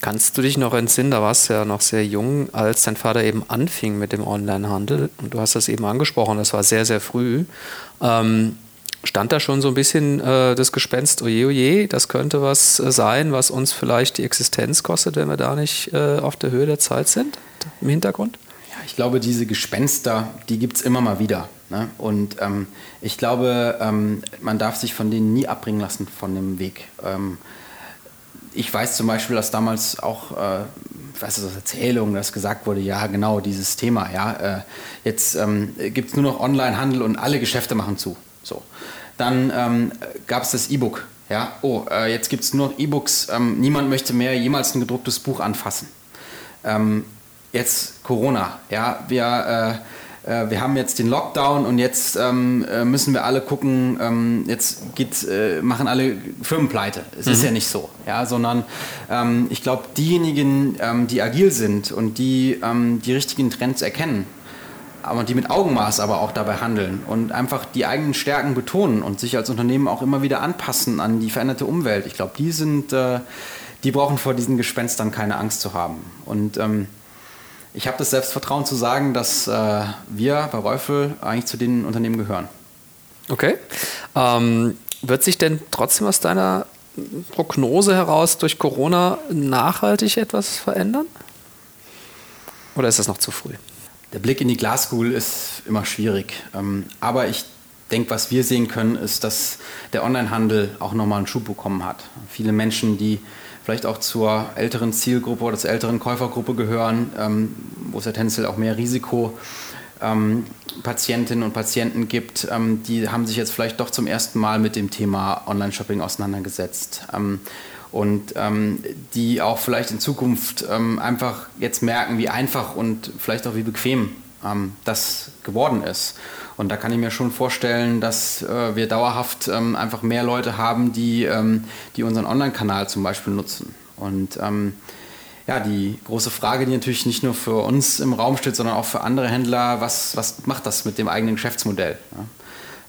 Kannst du dich noch entsinnen, da warst du ja noch sehr jung, als dein Vater eben anfing mit dem Onlinehandel. Und du hast das eben angesprochen, das war sehr, sehr früh. Ähm, stand da schon so ein bisschen äh, das Gespenst, oje, oje, das könnte was äh, sein, was uns vielleicht die Existenz kostet, wenn wir da nicht äh, auf der Höhe der Zeit sind, im Hintergrund? Ja, ich glaube, diese Gespenster, die gibt es immer mal wieder. Ne? Und ähm, ich glaube, ähm, man darf sich von denen nie abbringen lassen von dem Weg. Ähm, ich weiß zum Beispiel, dass damals auch, äh, ich weiß aus Erzählungen, dass gesagt wurde, ja genau, dieses Thema, ja, äh, jetzt ähm, gibt es nur noch Online-Handel und alle Geschäfte machen zu. So. Dann ähm, gab es das E-Book. Ja, oh, äh, jetzt gibt es nur E-Books. Ähm, niemand möchte mehr jemals ein gedrucktes Buch anfassen. Ähm, jetzt Corona. Ja, wir, äh, äh, wir haben jetzt den Lockdown und jetzt ähm, äh, müssen wir alle gucken. Ähm, jetzt geht, äh, machen alle Firmen pleite. Es mhm. ist ja nicht so, ja, sondern ähm, ich glaube, diejenigen, die agil sind und die die richtigen Trends erkennen, aber die mit Augenmaß aber auch dabei handeln und einfach die eigenen Stärken betonen und sich als Unternehmen auch immer wieder anpassen an die veränderte Umwelt. Ich glaube, die sind, äh, die brauchen vor diesen Gespenstern keine Angst zu haben. Und ähm, ich habe das Selbstvertrauen zu sagen, dass äh, wir bei Reufel eigentlich zu den Unternehmen gehören. Okay. Ähm, wird sich denn trotzdem aus deiner Prognose heraus durch Corona nachhaltig etwas verändern? Oder ist das noch zu früh? Der Blick in die Glaskugel ist immer schwierig. Ähm, aber ich denke, was wir sehen können, ist, dass der Onlinehandel auch nochmal einen Schub bekommen hat. Viele Menschen, die vielleicht auch zur älteren Zielgruppe oder zur älteren Käufergruppe gehören, ähm, wo es ja tendenziell auch mehr Risikopatientinnen und Patienten gibt, ähm, die haben sich jetzt vielleicht doch zum ersten Mal mit dem Thema Online-Shopping auseinandergesetzt und ähm, die auch vielleicht in Zukunft ähm, einfach jetzt merken, wie einfach und vielleicht auch wie bequem ähm, das geworden ist. Und da kann ich mir schon vorstellen, dass äh, wir dauerhaft ähm, einfach mehr Leute haben, die, ähm, die unseren Online-Kanal zum Beispiel nutzen. Und ähm, ja, die große Frage, die natürlich nicht nur für uns im Raum steht, sondern auch für andere Händler, was, was macht das mit dem eigenen Geschäftsmodell? Ja?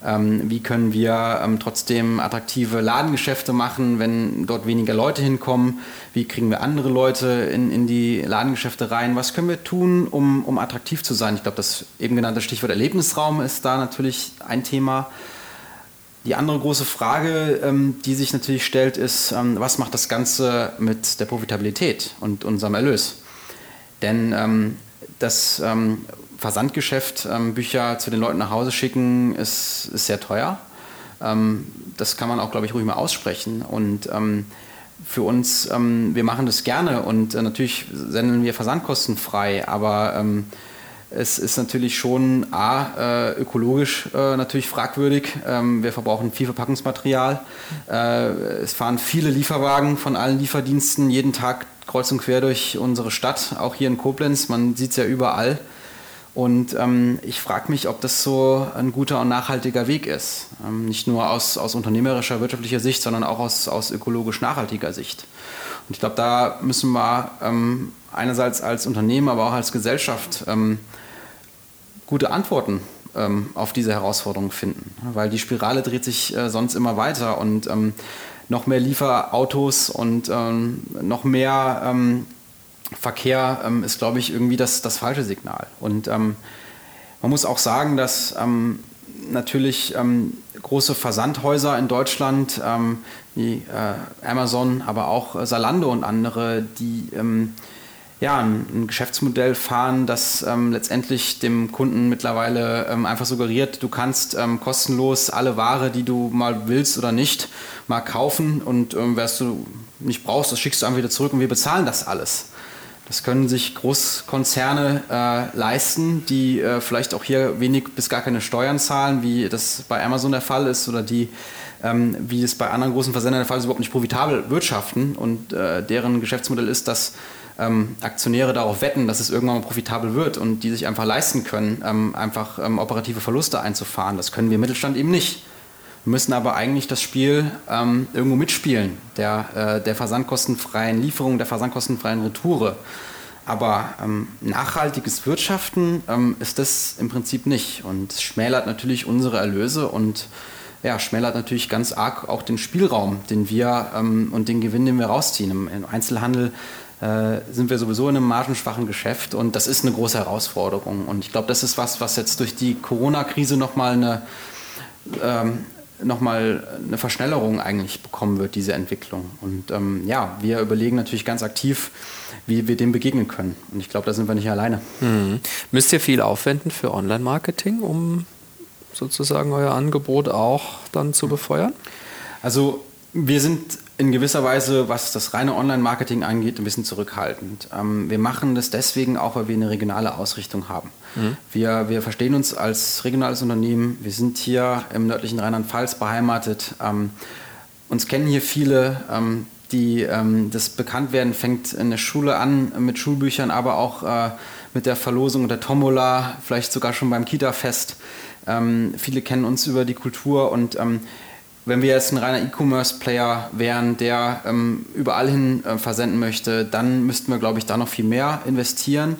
Ähm, wie können wir ähm, trotzdem attraktive Ladengeschäfte machen, wenn dort weniger Leute hinkommen? Wie kriegen wir andere Leute in, in die Ladengeschäfte rein? Was können wir tun, um, um attraktiv zu sein? Ich glaube, das eben genannte Stichwort Erlebnisraum ist da natürlich ein Thema. Die andere große Frage, ähm, die sich natürlich stellt, ist, was macht das Ganze mit der Profitabilität und unserem Erlös? Denn das Versandgeschäft ähm, Bücher zu den Leuten nach Hause schicken, ist, ist sehr teuer. Ähm, das kann man auch, glaube ich, ruhig mal aussprechen. Und ähm, für uns, ähm, wir machen das gerne und äh, natürlich senden wir versandkostenfrei, aber ähm, es ist natürlich schon A, äh, ökologisch äh, natürlich fragwürdig. Ähm, wir verbrauchen viel Verpackungsmaterial. Äh, es fahren viele Lieferwagen von allen Lieferdiensten jeden Tag kreuz und quer durch unsere Stadt, auch hier in Koblenz. Man sieht es ja überall. Und ähm, ich frage mich, ob das so ein guter und nachhaltiger Weg ist. Ähm, nicht nur aus, aus unternehmerischer, wirtschaftlicher Sicht, sondern auch aus, aus ökologisch nachhaltiger Sicht. Und ich glaube, da müssen wir ähm, einerseits als Unternehmen, aber auch als Gesellschaft ähm, gute Antworten ähm, auf diese Herausforderungen finden. Weil die Spirale dreht sich äh, sonst immer weiter und ähm, noch mehr Lieferautos und noch mehr Verkehr ähm, ist, glaube ich, irgendwie das, das falsche Signal. Und ähm, man muss auch sagen, dass ähm, natürlich ähm, große Versandhäuser in Deutschland, ähm, wie äh, Amazon, aber auch Salando und andere, die ähm, ja, ein, ein, Geschäftsmodell fahren, das letztendlich dem Kunden mittlerweile einfach suggeriert, du kannst kostenlos alle Ware, die du mal willst oder nicht, mal kaufen und was du nicht brauchst, das schickst du einfach wieder zurück und wir bezahlen das alles. Das können sich Großkonzerne äh, leisten, die äh, vielleicht auch hier wenig bis gar keine Steuern zahlen, wie das bei Amazon der Fall ist oder die, ähm, wie es bei anderen großen Versendern der Fall ist, überhaupt nicht profitabel wirtschaften und äh, deren Geschäftsmodell ist, dass ähm, Aktionäre darauf wetten, dass es irgendwann mal profitabel wird und die sich einfach leisten können, ähm, einfach ähm, operative Verluste einzufahren. Das können wir im Mittelstand eben nicht. Müssen aber eigentlich das Spiel ähm, irgendwo mitspielen, der, äh, der versandkostenfreien Lieferung, der versandkostenfreien Retoure. Aber ähm, nachhaltiges Wirtschaften ähm, ist das im Prinzip nicht. Und schmälert natürlich unsere Erlöse und ja, schmälert natürlich ganz arg auch den Spielraum, den wir ähm, und den Gewinn, den wir rausziehen. Im, im Einzelhandel äh, sind wir sowieso in einem margenschwachen Geschäft und das ist eine große Herausforderung. Und ich glaube, das ist was, was jetzt durch die Corona-Krise nochmal eine ähm, nochmal eine Verschnellerung eigentlich bekommen wird, diese Entwicklung. Und ähm, ja, wir überlegen natürlich ganz aktiv, wie wir dem begegnen können. Und ich glaube, da sind wir nicht alleine. Mhm. Müsst ihr viel aufwenden für Online-Marketing, um sozusagen euer Angebot auch dann zu befeuern? Also wir sind in gewisser Weise, was das reine Online-Marketing angeht, ein bisschen zurückhaltend. Ähm, wir machen das deswegen auch, weil wir eine regionale Ausrichtung haben. Mhm. Wir, wir verstehen uns als regionales Unternehmen. Wir sind hier im nördlichen Rheinland-Pfalz beheimatet. Ähm, uns kennen hier viele, ähm, die ähm, das Bekanntwerden fängt in der Schule an mit Schulbüchern, aber auch äh, mit der Verlosung der Tombola, vielleicht sogar schon beim Kita-Fest. Ähm, viele kennen uns über die Kultur und ähm, wenn wir jetzt ein reiner E-Commerce-Player wären, der ähm, überall hin äh, versenden möchte, dann müssten wir, glaube ich, da noch viel mehr investieren.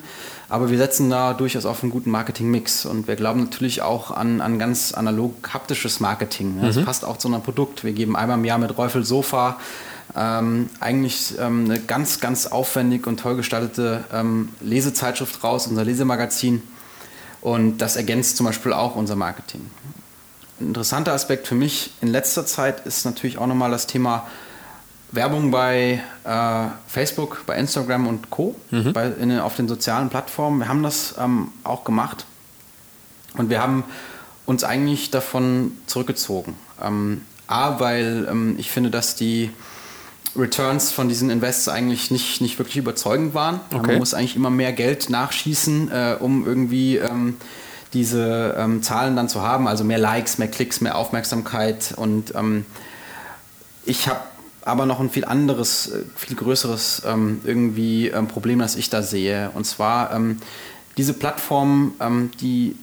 Aber wir setzen da durchaus auf einen guten Marketing-Mix und wir glauben natürlich auch an, an ganz analog haptisches Marketing. Das mhm. passt auch zu unserem Produkt. Wir geben einmal im Jahr mit Räufel Sofa ähm, eigentlich ähm, eine ganz, ganz aufwendig und toll gestaltete ähm, Lesezeitschrift raus, unser Lesemagazin. Und das ergänzt zum Beispiel auch unser Marketing. Interessanter Aspekt für mich in letzter Zeit ist natürlich auch nochmal das Thema Werbung bei äh, Facebook, bei Instagram und Co. Mhm. Bei, in, auf den sozialen Plattformen. Wir haben das ähm, auch gemacht und wir haben uns eigentlich davon zurückgezogen. Ähm, A, weil ähm, ich finde, dass die Returns von diesen Invests eigentlich nicht, nicht wirklich überzeugend waren. Okay. Man muss eigentlich immer mehr Geld nachschießen, äh, um irgendwie ähm, diese ähm, Zahlen dann zu haben. Also mehr Likes, mehr Klicks, mehr Aufmerksamkeit. Und ähm, ich habe aber noch ein viel anderes, äh, viel größeres ähm, irgendwie ähm, Problem, das ich da sehe. Und zwar ähm, diese Plattformen, die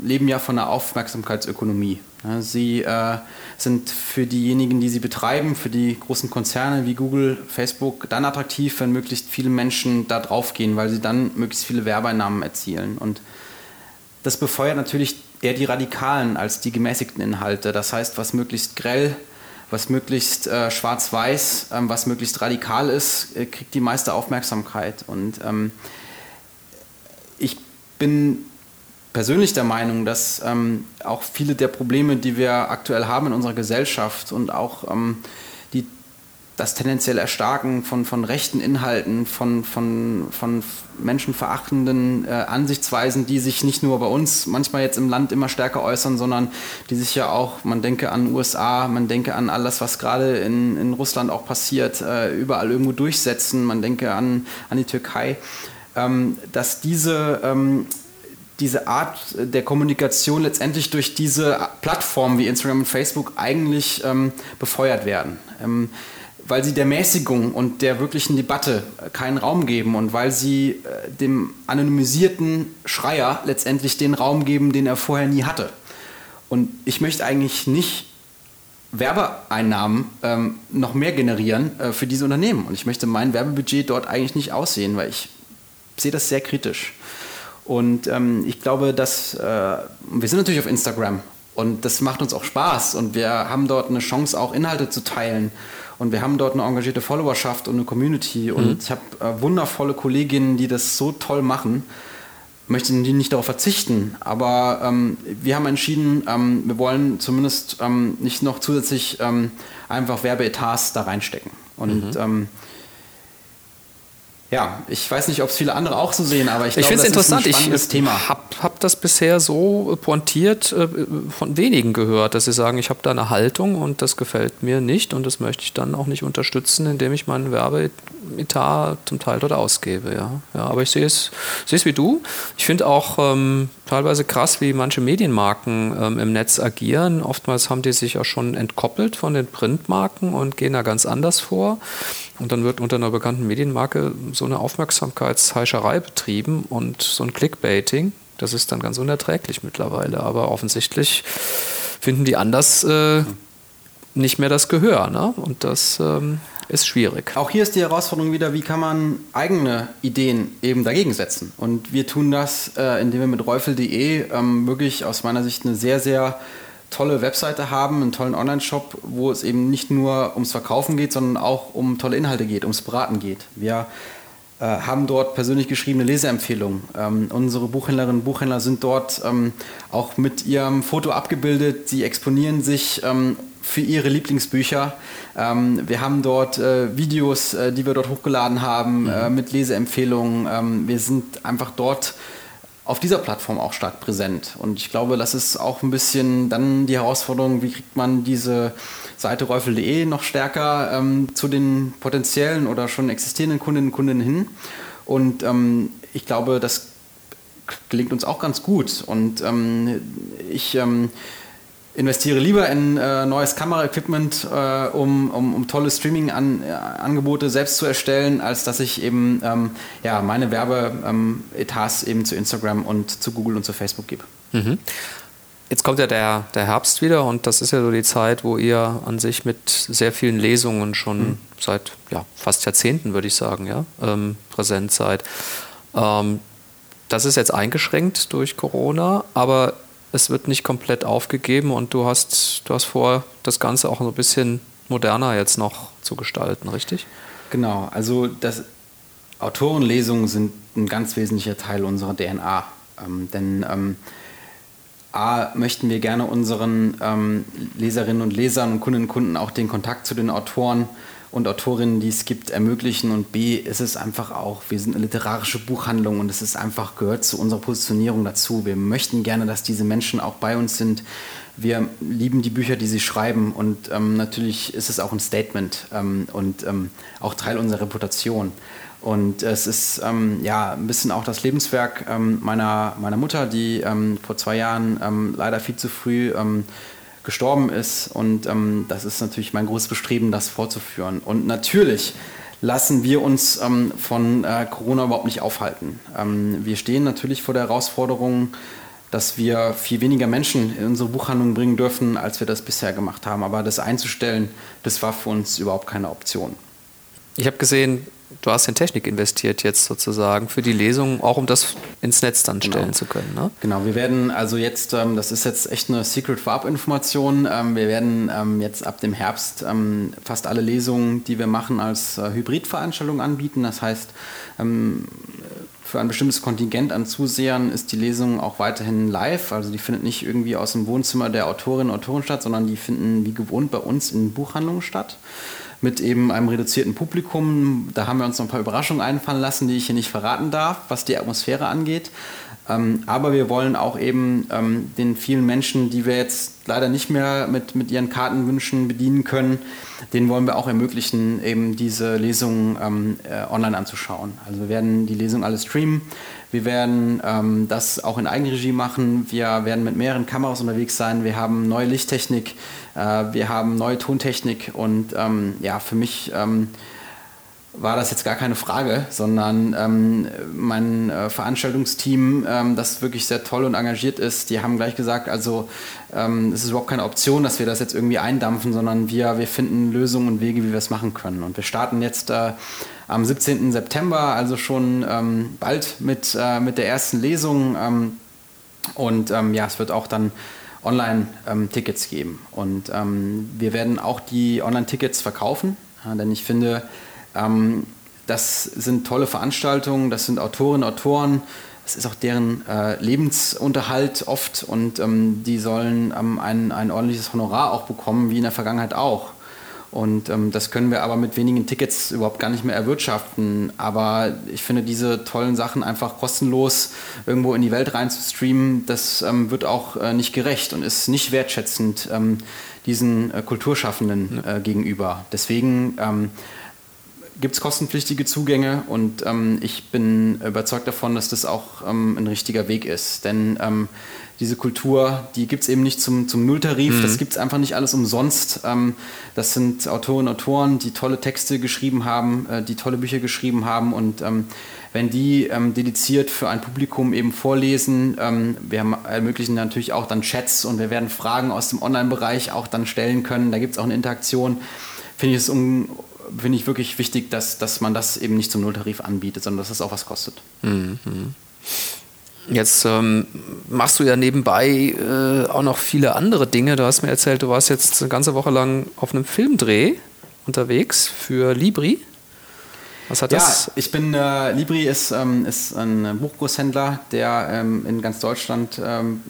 leben ja von der Aufmerksamkeitsökonomie. Sie äh, sind für diejenigen, die sie betreiben, für die großen Konzerne wie Google, Facebook, dann attraktiv, wenn möglichst viele Menschen da drauf gehen, weil sie dann möglichst viele Werbeeinnahmen erzielen. Und das befeuert natürlich eher die radikalen als die gemäßigten Inhalte. Das heißt, was möglichst grell, was möglichst äh, schwarz-weiß, ähm, was möglichst radikal ist, äh, kriegt die meiste Aufmerksamkeit. Und ähm, ich bin persönlich der Meinung, dass ähm, auch viele der Probleme, die wir aktuell haben in unserer Gesellschaft und auch ähm, das tendenziell Erstarken von, von rechten Inhalten, von, von, von menschenverachtenden äh, Ansichtsweisen, die sich nicht nur bei uns manchmal jetzt im Land immer stärker äußern, sondern die sich ja auch, man denke an USA, man denke an alles, was gerade in, in Russland auch passiert, äh, überall irgendwo durchsetzen, man denke an, an die Türkei, ähm, dass diese ähm, diese Art der Kommunikation letztendlich durch diese Plattformen wie Instagram und Facebook eigentlich ähm, befeuert werden. Ähm, weil sie der Mäßigung und der wirklichen Debatte keinen Raum geben und weil sie äh, dem anonymisierten Schreier letztendlich den Raum geben, den er vorher nie hatte. Und ich möchte eigentlich nicht Werbeeinnahmen ähm, noch mehr generieren äh, für diese Unternehmen. Und ich möchte mein Werbebudget dort eigentlich nicht aussehen, weil ich sehe das sehr kritisch. Und ähm, ich glaube, dass äh, wir sind natürlich auf Instagram und das macht uns auch Spaß und wir haben dort eine Chance, auch Inhalte zu teilen. Und wir haben dort eine engagierte Followerschaft und eine Community. Und mhm. ich habe äh, wundervolle Kolleginnen, die das so toll machen. Möchte nicht darauf verzichten, aber ähm, wir haben entschieden, ähm, wir wollen zumindest ähm, nicht noch zusätzlich ähm, einfach Werbeetats da reinstecken. Und mhm ähm, ja, ich weiß nicht, ob es viele andere auch so sehen, aber ich, ich glaube, das interessant. ist ein spannendes ich Thema. Ich habe hab das bisher so pointiert äh, von wenigen gehört, dass sie sagen, ich habe da eine Haltung und das gefällt mir nicht und das möchte ich dann auch nicht unterstützen, indem ich meinen Werbeetat zum Teil dort ausgebe. Ja, ja aber ich sehe es, sehe es wie du. Ich finde auch ähm, teilweise krass, wie manche Medienmarken ähm, im Netz agieren. Oftmals haben die sich auch schon entkoppelt von den Printmarken und gehen da ganz anders vor. Und dann wird unter einer bekannten Medienmarke so eine Aufmerksamkeitsheischerei betrieben und so ein Clickbaiting. Das ist dann ganz unerträglich mittlerweile. Aber offensichtlich finden die anders äh, nicht mehr das Gehör. Ne? Und das ähm, ist schwierig. Auch hier ist die Herausforderung wieder, wie kann man eigene Ideen eben dagegen setzen? Und wir tun das, äh, indem wir mit reufel.de ähm, wirklich aus meiner Sicht eine sehr, sehr tolle Webseite haben, einen tollen Online-Shop, wo es eben nicht nur ums Verkaufen geht, sondern auch um tolle Inhalte geht, ums Beraten geht. Wir haben dort persönlich geschriebene Leseempfehlungen. Ähm, unsere Buchhändlerinnen und Buchhändler sind dort ähm, auch mit ihrem Foto abgebildet. Sie exponieren sich ähm, für ihre Lieblingsbücher. Ähm, wir haben dort äh, Videos, äh, die wir dort hochgeladen haben, mhm. Äh, mit Leseempfehlungen. Ähm, wir sind einfach dort auf dieser Plattform auch stark präsent. Und ich glaube, das ist auch ein bisschen dann die Herausforderung, wie kriegt man diese Seite räufel.de noch stärker ähm, zu den potenziellen oder schon existierenden Kundinnen und Kunden hin. Und ähm, ich glaube, das gelingt uns auch ganz gut. Und ähm, ich ähm, investiere lieber in äh, neues Kameraequipment, äh, um, um, um, tolle Streaming-Angebote selbst zu erstellen, als dass ich eben ähm, ja, meine Werbeetats eben zu Instagram und zu Google und zu Facebook gebe. Mhm. Jetzt kommt ja der, der Herbst wieder und das ist ja so die Zeit, wo ihr an sich mit sehr vielen Lesungen schon mhm. seit ja, fast Jahrzehnten, würde ich sagen, ja, ähm, präsent seid. Ähm, das ist jetzt eingeschränkt durch Corona, aber es wird nicht komplett aufgegeben und du hast, du hast vor, das Ganze auch so ein bisschen moderner jetzt noch zu gestalten, richtig? Genau, also das Autorenlesungen sind ein ganz wesentlicher Teil unserer DNA. Ähm, denn ähm, A, möchten wir gerne unseren ähm, Leserinnen und Lesern und Kundinnen und Kunden auch den Kontakt zu den Autoren und Autorinnen, die es gibt, ermöglichen. Und B, ist es einfach auch, wir sind eine literarische Buchhandlung und es ist einfach, gehört zu unserer Positionierung dazu. Wir möchten gerne, dass diese Menschen auch bei uns sind. Wir lieben die Bücher, die sie schreiben und ähm, natürlich ist es auch ein Statement ähm, und ähm, auch Teil unserer Reputation. Und es ist ähm, ja ein bisschen auch das Lebenswerk ähm, meiner, meiner Mutter, die ähm, vor zwei Jahren leider viel zu früh gestorben ist. Und ähm, das ist natürlich mein großes Bestreben, das fortzuführen. Und natürlich lassen wir uns von äh, Corona überhaupt nicht aufhalten. wir stehen natürlich vor der Herausforderung, dass wir viel weniger Menschen in unsere Buchhandlung bringen dürfen, als wir das bisher gemacht haben. Aber das einzustellen, das war für uns überhaupt keine Option. Ich habe gesehen, du hast in Technik investiert jetzt sozusagen für die Lesung, auch um das ins Netz dann genau. stellen zu können. Ne? Genau, wir werden also jetzt, ähm, das ist jetzt echt eine Secret Vorab-Information, ähm, wir werden ähm, jetzt ab dem Herbst ähm, fast alle Lesungen, die wir machen, als äh, Hybridveranstaltung anbieten. Das heißt, ähm, für ein bestimmtes Kontingent an Zusehern ist die Lesung auch weiterhin live. Also die findet nicht irgendwie aus dem Wohnzimmer der Autorinnen und Autoren statt, sondern die finden wie gewohnt bei uns in Buchhandlungen statt mit eben einem reduzierten Publikum. Da haben wir uns noch ein paar Überraschungen einfallen lassen, die ich hier nicht verraten darf, was die Atmosphäre angeht. Ähm, aber wir wollen auch eben ähm, den vielen Menschen, die wir jetzt leider nicht mehr mit, mit ihren Kartenwünschen bedienen können, denen wollen wir auch ermöglichen, eben diese Lesungen ähm, äh, online anzuschauen. Also wir werden die Lesung alle streamen. Wir werden ähm, das auch in Eigenregie machen. Wir werden mit mehreren Kameras unterwegs sein. Wir haben neue Lichttechnik. Äh, wir haben neue Tontechnik. Und ähm, ja, für mich ähm, war das jetzt gar keine Frage, sondern ähm, mein äh, Veranstaltungsteam, ähm, das wirklich sehr toll und engagiert ist, die haben gleich gesagt, also ähm, es ist überhaupt keine Option, dass wir das jetzt irgendwie eindampfen, sondern wir, wir finden Lösungen und Wege, wie wir es machen können. Und wir starten jetzt äh, am 17. September, also schon ähm, bald mit, äh, mit der ersten Lesung. Und ja, es wird auch dann Online-Tickets geben. Und wir werden auch die Online-Tickets verkaufen, denn ich finde, ähm, das sind tolle Veranstaltungen, das sind Autorinnen, Autoren, das ist auch deren äh, Lebensunterhalt oft und ähm, die sollen ähm, ein, ein ordentliches Honorar auch bekommen, wie in der Vergangenheit auch. Und ähm, das können wir aber mit wenigen Tickets überhaupt gar nicht mehr erwirtschaften. Aber ich finde, diese tollen Sachen einfach kostenlos irgendwo in die Welt rein zu streamen, das ähm, wird auch äh, nicht gerecht und ist nicht wertschätzend ähm, diesen äh, Kulturschaffenden äh, gegenüber. Deswegen ähm, gibt es kostenpflichtige Zugänge und ähm, ich bin überzeugt davon, dass das auch ähm, ein richtiger Weg ist. Denn ähm, diese Kultur, die gibt es eben nicht zum, zum Nulltarif, mhm. das gibt es einfach nicht alles umsonst. Ähm, das sind Autorinnen und Autoren, die tolle Texte geschrieben haben, äh, die tolle Bücher geschrieben haben und ähm, wenn die ähm, dediziert für ein Publikum eben vorlesen, wir ermöglichen natürlich auch dann Chats und wir werden Fragen aus dem Online-Bereich auch dann stellen können. Da gibt es auch eine Interaktion. Finde ich es um, finde ich wirklich wichtig, dass, dass man das eben nicht zum Nulltarif anbietet, sondern dass es auch was kostet. Mhm. Jetzt ähm, machst du ja nebenbei äh, auch noch viele andere Dinge. Du hast mir erzählt, du warst jetzt eine ganze Woche lang auf einem Filmdreh unterwegs für Libri. Was hat ja, das? ich bin, äh, Libri ist, ähm, ist ein Buchgroßhändler, der ähm, in ganz Deutschland ähm,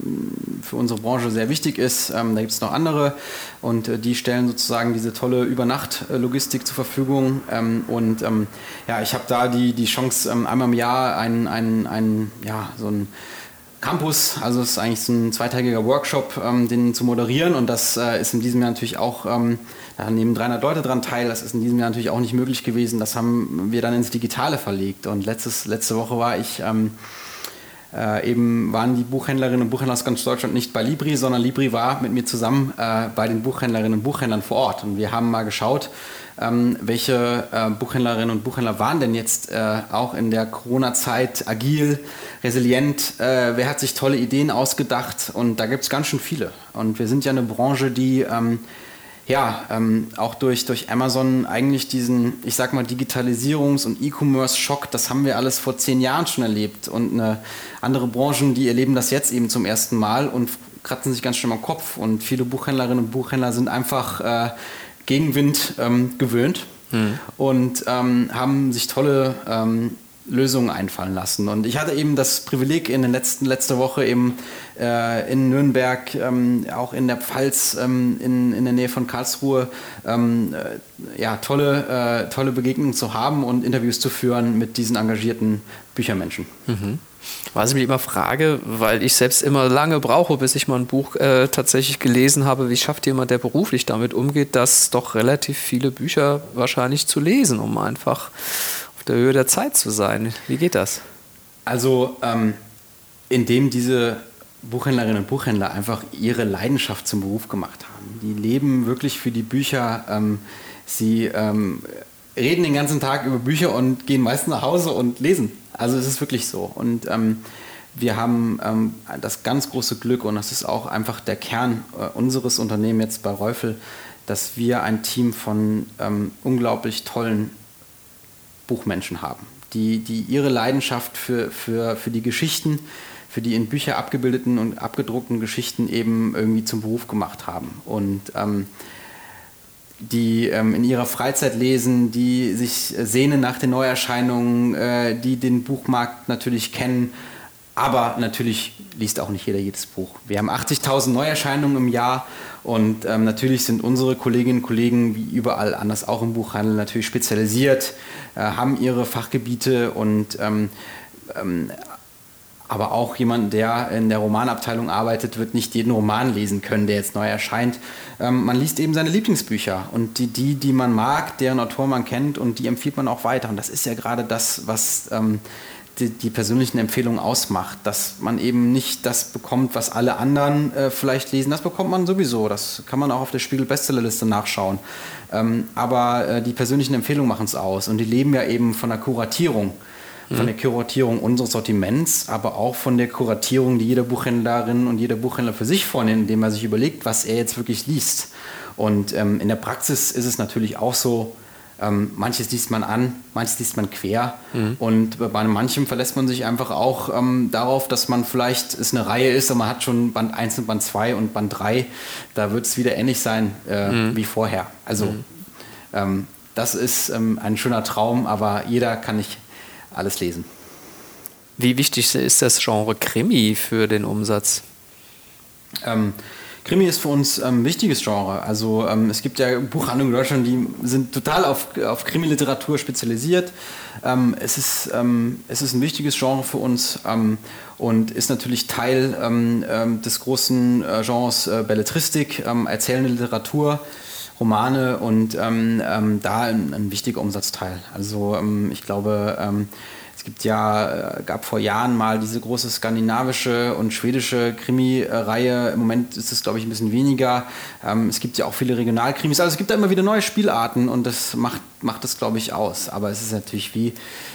für unsere Branche sehr wichtig ist. Ähm, da gibt es noch andere und äh, die stellen sozusagen diese tolle Übernacht-Logistik zur Verfügung. Ähm, und ähm, ja, ich habe da die, die Chance, einmal im Jahr ein, ein, ein, ja, so ein Campus, also es ist eigentlich so ein zweiteiliger Workshop, ähm, den zu moderieren und das äh, ist in diesem Jahr natürlich auch, ähm, da nehmen 300 Leute dran teil, das ist in diesem Jahr natürlich auch nicht möglich gewesen, das haben wir dann ins Digitale verlegt und letztes, letzte Woche war ich, ähm, äh, eben waren die Buchhändlerinnen und Buchhändler aus ganz Deutschland nicht bei Libri, sondern Libri war mit mir zusammen äh, bei den Buchhändlerinnen und Buchhändlern vor Ort und wir haben mal geschaut, ähm, welche äh, Buchhändlerinnen und Buchhändler waren denn jetzt äh, auch in der Corona-Zeit agil, resilient? Äh, wer hat sich tolle Ideen ausgedacht? Und da gibt es ganz schön viele. Und wir sind ja eine Branche, die ähm, ja, ähm, auch durch, durch Amazon eigentlich diesen, ich sag mal, Digitalisierungs- und E-Commerce-Schock, das haben wir alles vor zehn Jahren schon erlebt. Und andere Branchen, die erleben das jetzt eben zum ersten Mal und kratzen sich ganz schön am Kopf. Und viele Buchhändlerinnen und Buchhändler sind einfach äh, Gegenwind ähm, gewöhnt mhm. und ähm, haben sich tolle ähm, Lösungen einfallen lassen. Und ich hatte eben das Privileg in den letzten letzte Woche eben äh, in Nürnberg, ähm, auch in der Pfalz, ähm, in, in der Nähe von Karlsruhe, ähm, äh, ja, tolle, äh, tolle Begegnungen zu haben und Interviews zu führen mit diesen engagierten Büchermenschen. Mhm. Was ich mich immer frage, weil ich selbst immer lange brauche, bis ich mal ein Buch äh, tatsächlich gelesen habe, wie schafft jemand, der beruflich damit umgeht, das doch relativ viele Bücher wahrscheinlich zu lesen, um einfach auf der Höhe der Zeit zu sein. Wie geht das? Also, ähm, indem diese Buchhändlerinnen und Buchhändler einfach ihre Leidenschaft zum Beruf gemacht haben. Die leben wirklich für die Bücher. Ähm, sie ähm, reden den ganzen Tag über Bücher und gehen meist nach Hause und lesen. Also es ist wirklich so. Und ähm, wir haben ähm, das ganz große Glück und das ist auch einfach der Kern äh, unseres Unternehmens jetzt bei Reufel, dass wir ein Team von ähm, unglaublich tollen Buchmenschen haben, die, die ihre Leidenschaft für, für, für die Geschichten, für die in Bücher abgebildeten und abgedruckten Geschichten eben irgendwie zum Beruf gemacht haben. Und ähm, die ähm, in ihrer Freizeit lesen, die sich sehnen nach den Neuerscheinungen, äh, die den Buchmarkt natürlich kennen. Aber natürlich liest auch nicht jeder jedes Buch. Wir haben 80.000 Neuerscheinungen im Jahr und ähm, natürlich sind unsere Kolleginnen und Kollegen wie überall anders auch im Buchhandel natürlich spezialisiert, äh, haben ihre Fachgebiete und ähm, ähm aber auch jemand, der in der Romanabteilung arbeitet, wird nicht jeden Roman lesen können, der jetzt neu erscheint. Ähm, man liest eben seine Lieblingsbücher und die, die, die man mag, deren Autor man kennt und die empfiehlt man auch weiter. Und das ist ja gerade das, was ähm, die, die, persönlichen Empfehlungen ausmacht, dass man eben nicht das bekommt, was alle anderen äh, vielleicht lesen. Das bekommt man sowieso. Das kann man auch auf der Spiegel-Bestsellerliste nachschauen. Ähm, aber äh, die persönlichen Empfehlungen machen es aus und die leben ja eben von der Kuratierung von der Kuratierung unseres Sortiments, aber auch von der Kuratierung, die jeder Buchhändlerin und jeder Buchhändler für sich vornimmt, indem er sich überlegt, was er jetzt wirklich liest. Und ähm, in der Praxis ist es natürlich auch so, ähm, manches liest man an, manches liest man quer. Mhm. Und bei manchem verlässt man sich einfach auch ähm, darauf, dass man vielleicht es eine Reihe ist und man hat schon Band 1 und Band 2 und Band 3. Da wird es wieder ähnlich sein äh, mhm. wie vorher. Also mhm. ähm, das ist ähm, ein schöner Traum, aber jeder kann nicht alles lesen. Wie wichtig ist das Genre Krimi für den Umsatz? Ähm, Krimi ist für uns ein ähm, wichtiges Genre. Also ähm, es gibt ja Buchhandlungen in Deutschland, die sind total auf, auf Krimi-Literatur spezialisiert. Ähm, es, ist, ähm, es ist ein wichtiges Genre für uns ähm, und ist natürlich Teil ähm, des großen äh, Genres äh, Belletristik, erzählende Literatur. Romane und ähm, ähm, da ein, ein, wichtiger Umsatzteil. Also ähm, ich glaube, ähm, es gibt ja, äh, gab vor Jahren mal diese große skandinavische und schwedische Krimi-Reihe. Im Moment ist es, glaube ich, ein bisschen weniger. Ähm, es gibt ja auch viele Regionalkrimis. Also es gibt da immer wieder neue Spielarten und das macht, macht das, glaube ich, aus. Aber es ist natürlich wie,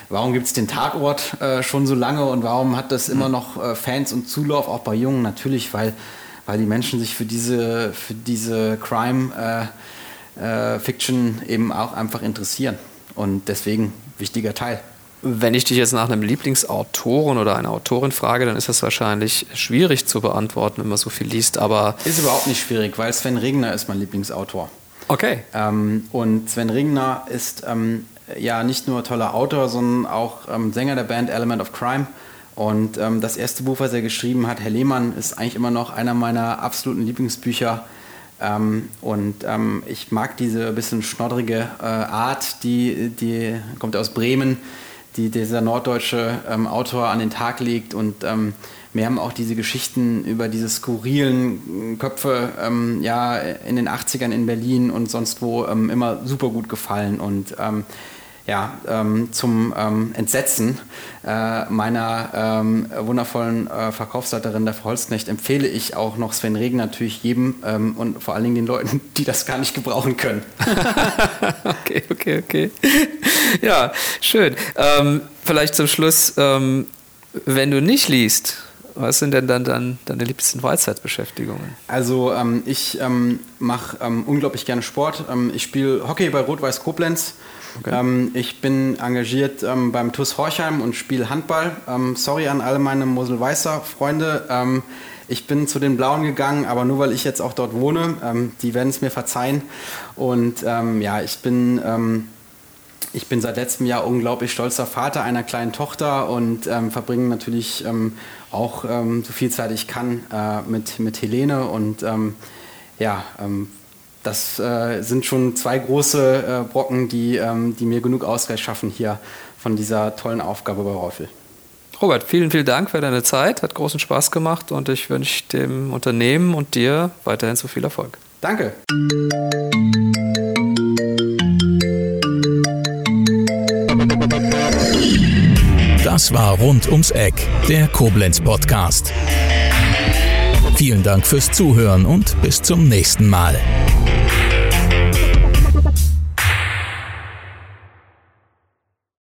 warum gibt es den Tatort äh, schon so lange und warum hat das immer noch äh, Fans und Zulauf, auch bei Jungen? Natürlich, weil weil die Menschen sich für diese, für diese Crime äh, äh, Fiction eben auch einfach interessieren. Und deswegen wichtiger Teil. Wenn ich dich jetzt nach einem Lieblingsautoren oder einer Autorin frage, dann ist das wahrscheinlich schwierig zu beantworten, wenn man so viel liest. Aber ist überhaupt nicht schwierig, weil Sven Regner ist mein Lieblingsautor. Okay. Ähm, und Sven Regner ist ähm, ja nicht nur toller Autor, sondern auch ähm, Sänger der Band Element of Crime. Und ähm, das erste Buch, was er geschrieben hat, Herr Lehmann, ist eigentlich immer noch einer meiner absoluten Lieblingsbücher. Ähm, und ähm, ich mag diese bisschen schnoddrige äh, Art, die, die kommt aus Bremen, die dieser norddeutsche ähm, Autor an den Tag legt. Und ähm, mir haben auch diese Geschichten über diese skurrilen Köpfe ähm, ja, in den 80ern in Berlin und sonst wo immer super gut gefallen. Und ja, ähm, zum ähm, Entsetzen äh, meiner ähm, wundervollen äh, Verkaufsleiterin, der Frau Holzknecht, empfehle ich auch noch Sven Regen natürlich jedem ähm, und vor allen Dingen den Leuten, *laughs* die das gar nicht gebrauchen können. *laughs* okay, okay, okay. Ja, schön. Ähm, vielleicht zum Schluss, ähm, wenn du nicht liest, was sind denn dann, dann deine liebsten Freizeitbeschäftigungen? Also ich mache unglaublich gerne Sport. ich spiele Hockey bei Rot-Weiß Koblenz. Okay. Ähm, ich bin engagiert ähm, beim TUS Horchheim und spiele Handball. Ähm, sorry an alle meine Mosel-Weißer Freunde. Ähm, ich bin zu den Blauen gegangen, aber nur weil ich jetzt auch dort wohne. Ähm, die werden es mir verzeihen. Und ähm, ja, ich bin ich bin seit letztem Jahr unglaublich stolzer Vater einer kleinen Tochter und ähm, verbringe natürlich ähm, auch ähm, so viel Zeit ich kann äh, mit, mit Helene. Und ja, das äh, sind schon zwei große äh, Brocken, die, ähm, die mir genug Ausgleich schaffen hier von dieser tollen Aufgabe bei Roffel. Robert, vielen, vielen Dank für deine Zeit. Hat großen Spaß gemacht und ich wünsche dem Unternehmen und dir weiterhin so viel Erfolg. Danke. Das war Rund ums Eck, der Koblenz Podcast. Vielen Dank fürs Zuhören und bis zum nächsten Mal.